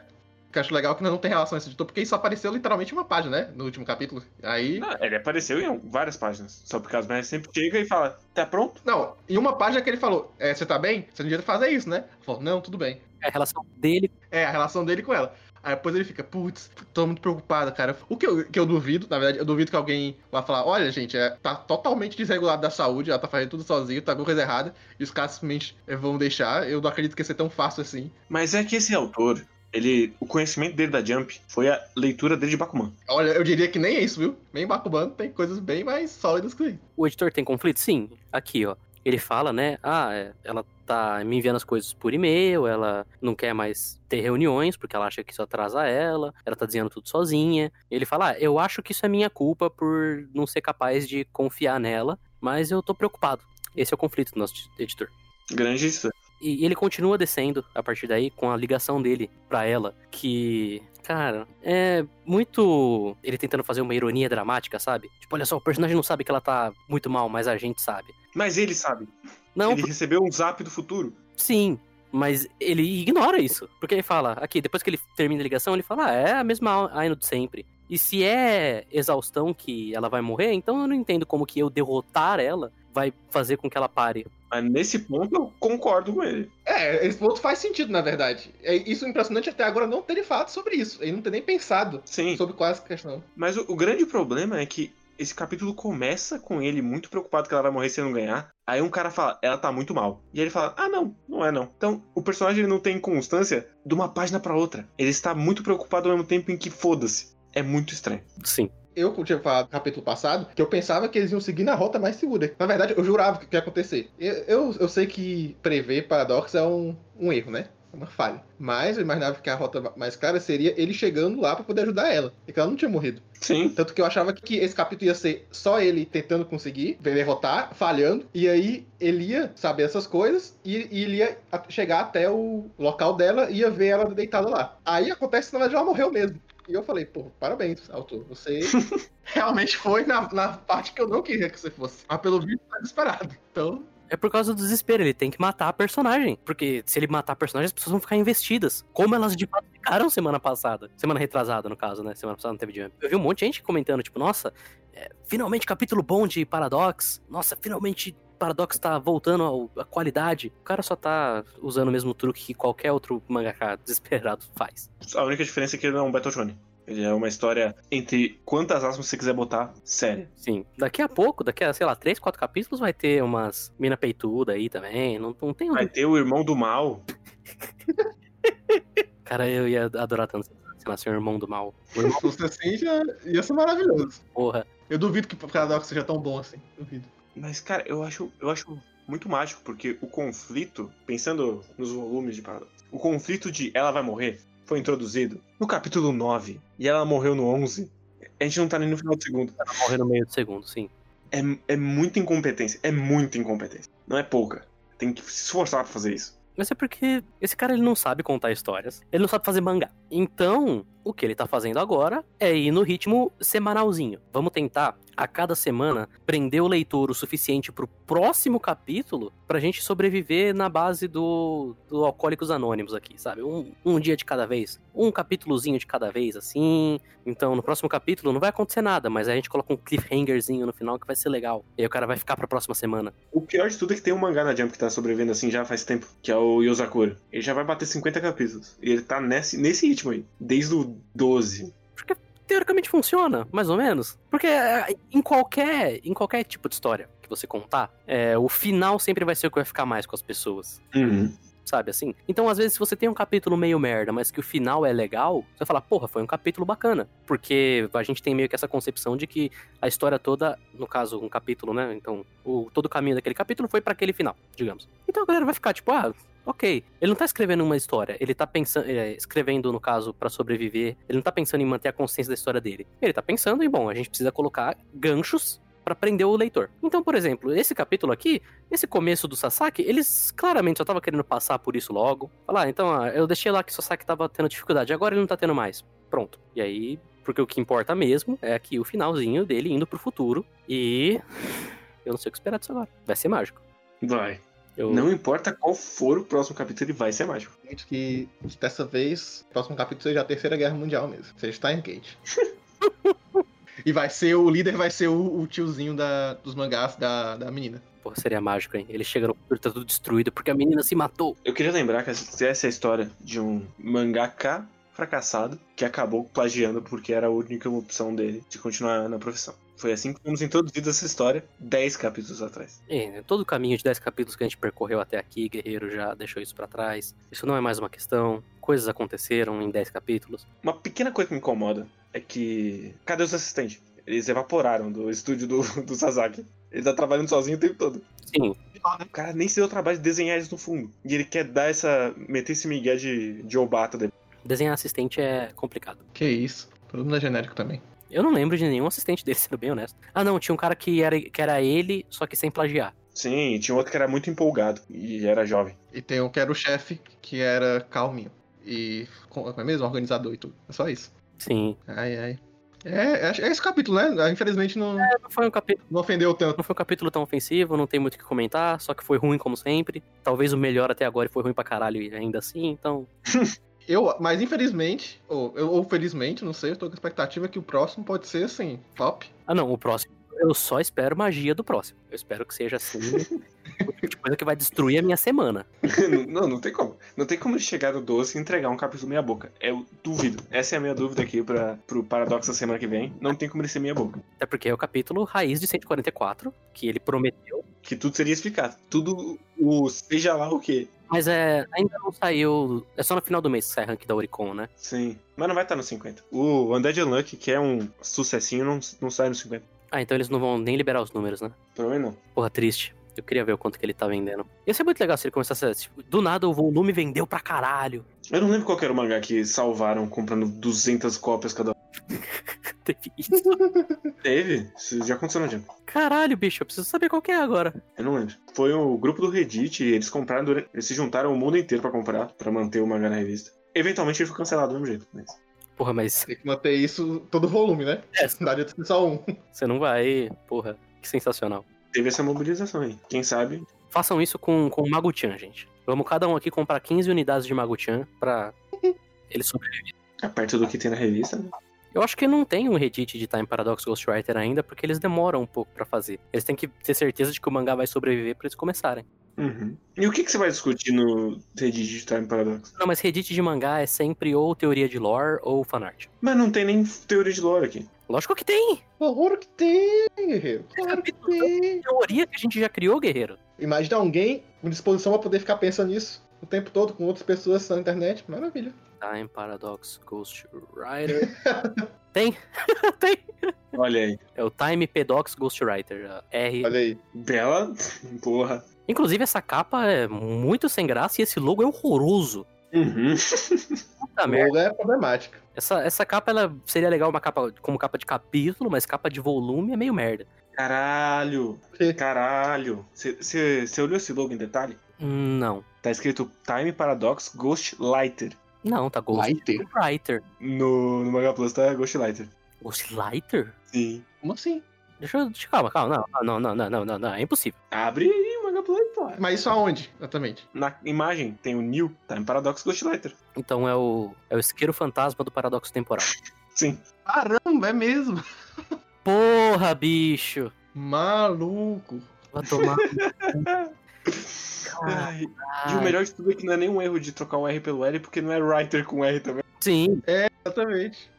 que eu acho legal é que não tem relação esse editor, porque isso apareceu literalmente uma página, né? No último capítulo. Aí. Não, ele apareceu em várias páginas. Só porque as mulheres sempre chega e fala: tá pronto? Não, em uma página que ele falou: é, Você tá bem? Você não devia fazer isso, né? Falou: Não, tudo bem. É a relação dele. É, a relação dele com ela. Aí depois ele fica, putz, tô muito preocupado, cara. O que eu, que eu duvido, na verdade, eu duvido que alguém vá falar, olha, gente, é, tá totalmente desregulado da saúde, ela tá fazendo tudo sozinha, tá alguma coisa errada, e os caras simplesmente eh, vão deixar. Eu não acredito que ia ser tão fácil assim. Mas é que esse autor, ele. O conhecimento dele da Jump foi a leitura dele de Bakuman. Olha, eu diria que nem é isso, viu? Nem Bakuman tem coisas bem mais sólidas que isso. O editor tem conflito? Sim. Aqui, ó. Ele fala, né? Ah, é, ela tá me enviando as coisas por e-mail, ela não quer mais ter reuniões porque ela acha que isso atrasa ela, ela tá dizendo tudo sozinha. Ele fala, ah, eu acho que isso é minha culpa por não ser capaz de confiar nela, mas eu tô preocupado. Esse é o conflito do nosso editor. Grande isso. E ele continua descendo a partir daí com a ligação dele pra ela, que, cara, é muito ele tentando fazer uma ironia dramática, sabe? Tipo, olha só, o personagem não sabe que ela tá muito mal, mas a gente sabe. Mas ele sabe. Não, ele recebeu um zap do futuro. sim, mas ele ignora isso. Porque ele fala, aqui, depois que ele termina a ligação, ele fala, ah, é a mesma Aino de sempre. E se é exaustão que ela vai morrer, então eu não entendo como que eu derrotar ela vai fazer com que ela pare. Mas nesse ponto eu concordo com ele. É, esse ponto faz sentido, na verdade. É isso é impressionante até agora não terem falado sobre isso. Ele não ter nem pensado Sim. sobre qual é essa questão. Mas o, o grande problema é que esse capítulo começa com ele muito preocupado que ela vai morrer se não ganhar. Aí um cara fala, ela tá muito mal. E ele fala, ah não, não é não. Então o personagem ele não tem constância de uma página pra outra. Ele está muito preocupado ao mesmo tempo em que foda-se. É muito estranho. Sim. Eu tinha falado no capítulo passado que eu pensava que eles iam seguir na rota mais segura. Na verdade, eu jurava que ia acontecer. Eu, eu, eu sei que prever paradoxo é um, um erro, né? É uma falha. Mas eu imaginava que a rota mais clara seria ele chegando lá pra poder ajudar ela. E que ela não tinha morrido. Sim. Tanto que eu achava que esse capítulo ia ser só ele tentando conseguir derrotar, falhando, e aí ele ia saber essas coisas e, e ele ia chegar até o local dela e ia ver ela deitada lá. Aí acontece que na verdade ela morreu mesmo. E eu falei, pô, parabéns, autor. Você realmente foi na, na parte que eu não queria que você fosse. Mas pelo visto tá desesperado. Então, É por causa do desespero, ele tem que matar a personagem. Porque se ele matar a personagem, as pessoas vão ficar investidas. Como elas de fato ficaram semana passada. Semana retrasada, no caso, né? Semana passada não teve Jump. Eu vi um monte de gente comentando, tipo, nossa, é, finalmente capítulo bom de Paradox. Nossa, finalmente Paradox tá voltando à qualidade. O cara só tá usando o mesmo truque que qualquer outro mangaka desesperado faz. A única diferença é que ele não é um Battle Shonen. Ele é uma história entre quantas aspas você quiser botar, séria. Sim. Daqui a pouco, daqui a, sei lá, três, quatro capítulos, vai ter umas mina peituda aí também. Não, não tem. Vai ter o irmão do mal. Cara, eu ia adorar tanto se nascer um irmão do mal. O irmão, se fosse assim, já ia ser maravilhoso. porra. Eu duvido que o Paradox seja tão bom assim. Duvido. Mas, cara, eu acho, eu acho muito mágico, porque o conflito, pensando nos volumes de Paradox, o conflito de ela vai morrer foi introduzido no capítulo 9 e ela morreu no 11. A gente não tá nem no final do segundo. Morrer no meio do segundo, sim. É, é muita incompetência. É muita incompetência. Não é pouca. Tem que se esforçar pra fazer isso. Mas é porque esse cara ele não sabe contar histórias, ele não sabe fazer mangá. Então, o que ele tá fazendo agora é ir no ritmo semanalzinho. Vamos tentar, a cada semana, prender o leitor o suficiente pro próximo capítulo pra gente sobreviver na base do, do Alcoólicos Anônimos aqui, sabe? Um, um dia de cada vez, um capítulozinho de cada vez, assim. Então, no próximo capítulo não vai acontecer nada, mas a gente coloca um cliffhangerzinho no final que vai ser legal. E aí o cara vai ficar pra próxima semana. O pior de tudo é que tem um mangá na Jump que tá sobrevivendo assim já faz tempo, que é o Yosakura. Ele já vai bater 50 capítulos. E ele tá nesse, nesse desde o 12. teoricamente funciona, mais ou menos. Porque é, em qualquer, em qualquer tipo de história que você contar, é, o final sempre vai ser o que vai ficar mais com as pessoas. Sabe assim? Então, às vezes, se você tem um capítulo meio merda, mas que o final é legal, você vai falar, porra, foi um capítulo bacana. Porque a gente tem meio que essa concepção de que a história toda, no caso, um capítulo, né? Então, o, todo o caminho daquele capítulo foi pra aquele final, digamos. Então a galera vai ficar tipo, ah, ok. Ele não tá escrevendo uma história, ele tá pensando, é, escrevendo, no caso, pra sobreviver. Ele não tá pensando em manter a consciência da história dele. Ele tá pensando em, bom, a gente precisa colocar ganchos pra prender o leitor. Então, por exemplo, esse capítulo aqui, esse começo do Sasaki, eles claramente só tava querendo passar por isso logo. Falar, ah, então, ah, eu deixei lá que o Sasaki tava tendo dificuldade, agora ele não tá tendo mais. Pronto. E aí, porque o que importa mesmo é aqui o finalzinho dele indo pro futuro. E. Eu não sei o que esperar disso agora. Vai ser mágico. Vai. Eu... Não importa qual for o próximo capítulo, ele vai ser mágico. Gente, que, dessa vez, o próximo capítulo seja a Terceira Guerra Mundial mesmo. Seja Steins Gate. e vai ser, o líder vai ser o, o tiozinho da, dos mangás da, da menina. Porra, seria mágico, hein? Ele chega no futuro, tá tudo destruído porque a menina se matou. Eu queria lembrar que essa essa é a história de um mangaka fracassado que acabou plagiando porque era a única opção dele de continuar na profissão. Foi assim que fomos introduzidos essa história 10 capítulos atrás. É, todo o caminho de 10 capítulos que a gente percorreu até aqui, Guerreiro já deixou isso pra trás. Isso não é mais uma questão. Coisas aconteceram em 10 capítulos. Uma pequena coisa que me incomoda é que. Cadê os assistentes? Eles evaporaram do estúdio do, do Sasaki. Ele tá trabalhando sozinho o tempo todo. Sim, O cara nem se deu o trabalho de desenhar eles no fundo. E ele quer dar essa. meter esse migué de, de Obata dele. desenhar assistente é complicado. Que isso. Todo mundo é genérico também. Eu não lembro de nenhum assistente dele, sendo bem honesto. Ah, não, tinha um cara que era, que era ele, só que sem plagiar. Sim, tinha outro que era muito empolgado e era jovem. E tem um que era o chefe, que era calminho. E. Como é mesmo? Organizador e tudo. É só isso. Sim. Ai, ai. É, é, é esse capítulo, né? Infelizmente não, Não foi um capítulo. não ofendeu tanto. Não foi um capítulo tão ofensivo, não tem muito o que comentar, só que foi ruim como sempre. Talvez o melhor até agora e foi ruim pra caralho ainda assim, então. Eu, mas infelizmente, ou, eu- ou felizmente, não sei, eu tô com a expectativa que o próximo pode ser assim, top. Ah, não, o próximo. Eu só espero magia do próximo. Eu espero que seja assim. o tipo coisa que vai destruir a minha semana. não, não tem como. Não tem como ele chegar no 12 e entregar um capítulo meia boca. Eu duvido. Essa é a minha dúvida aqui pra, pro Paradoxo da semana que vem. Não tem como ele ser meia boca. Até porque é o capítulo raiz de 144, que ele prometeu. Que tudo seria explicado. Tudo o seja lá o quê. Mas é, ainda não saiu. É só no final do mês que sai rank da Oricon, né? Sim. Mas não vai estar no 50. O Undead Unlucky, que é um sucessinho, não, não sai no 50. Ah, então eles não vão nem liberar os números, né? Provavelmente não. Porra, triste. Eu queria ver o quanto que ele tá vendendo. Ia ser muito legal se ele começasse a. Tipo, do nada o volume vendeu pra caralho. Eu não lembro qual que era o mangá que salvaram comprando 200 cópias cada. Teve isso. Teve? Isso já aconteceu no dia. Caralho, bicho, eu preciso saber qual que é agora. Eu não lembro. Foi o grupo do Reddit e eles compraram, durante- eles se juntaram o mundo inteiro pra comprar, pra manter o mangá na revista. Eventualmente ele foi cancelado do mesmo jeito. Mas... Porra, mas Tem que manter isso todo o volume, né? É. Não só um. você não vai. Porra, que sensacional. Teve essa mobilização aí. Quem sabe? Façam isso com, com o Maguchan, gente. Vamos cada um aqui comprar 15 unidades de Maguchan pra ele sobreviver. É perto do que tem na revista. né? Eu acho que não tem um Reddit de Time Paradox Ghostwriter ainda, porque eles demoram um pouco pra fazer. Eles têm que ter certeza de que o mangá vai sobreviver pra eles começarem. Uhum. E o que, que você vai discutir no Reddit de Time Paradox? Não, mas Reddit de mangá é sempre ou teoria de lore ou fanart. Mas não tem nem teoria de lore aqui. Lógico que tem! Horror que tem, guerreiro. Claro que tem. Teoria que a gente já criou, guerreiro. Imagina alguém com disposição pra poder ficar pensando nisso o tempo todo com outras pessoas na internet. Maravilha. Time Paradox Ghostwriter. tem? tem. Olha aí. É o Time Pedox Ghostwriter. R. Olha aí. Bela. Porra. Inclusive, essa capa é muito sem graça e esse logo é horroroso. Uhum. Puta O merda. logo é problemática. Essa, essa capa, ela seria legal uma capa como capa de capítulo, mas capa de volume é meio merda. Caralho. Caralho. Você olhou esse logo em detalhe? Hum, Não. Tá escrito Time Paradox Ghost Lighter. Não, tá Lighter? Ghostwriter. No, no Manga Plus tá Ghost Lighter. Ghostwriter? Sim. Como assim? Deixa eu. deixa- Calma, calma. Não, não, não, não, não, não, não. É impossível. Abre aí o Manga Plus, pô. Mas isso aonde, exatamente? Na imagem tem o New Time Paradox Ghost Lighter. Então é o. É o isqueiro fantasma do paradoxo temporal. Sim. Caramba, é mesmo. Porra, bicho! Maluco. Vai tomar. Ai, e o melhor de tudo é que não é nenhum erro de trocar o R pelo L, porque não é writer com R também. Sim, Exatamente.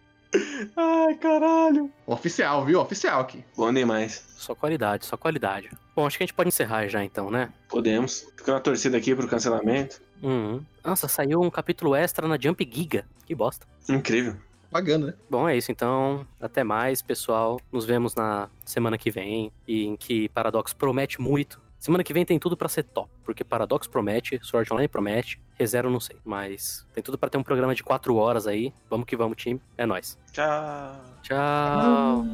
Ai, caralho. Oficial, viu? Oficial aqui. Bom demais. só qualidade, só qualidade. Bom, acho que a gente pode encerrar já então, né? Podemos. Fica na torcida aqui pro cancelamento. Uhum. Nossa, saiu um capítulo extra na Jump Giga. Que bosta. Incrível. Pagando, né? Bom, é isso então. Até mais, pessoal. Nos vemos na semana que vem. E em que Paradox promete muito. Semana que vem tem tudo pra ser top. Porque Paradox promete, Sword Online promete, ReZero não sei. Mas tem tudo pra ter um programa de 4 horas aí. Vamos que vamos, time. É nóis. Tchau. Tchau.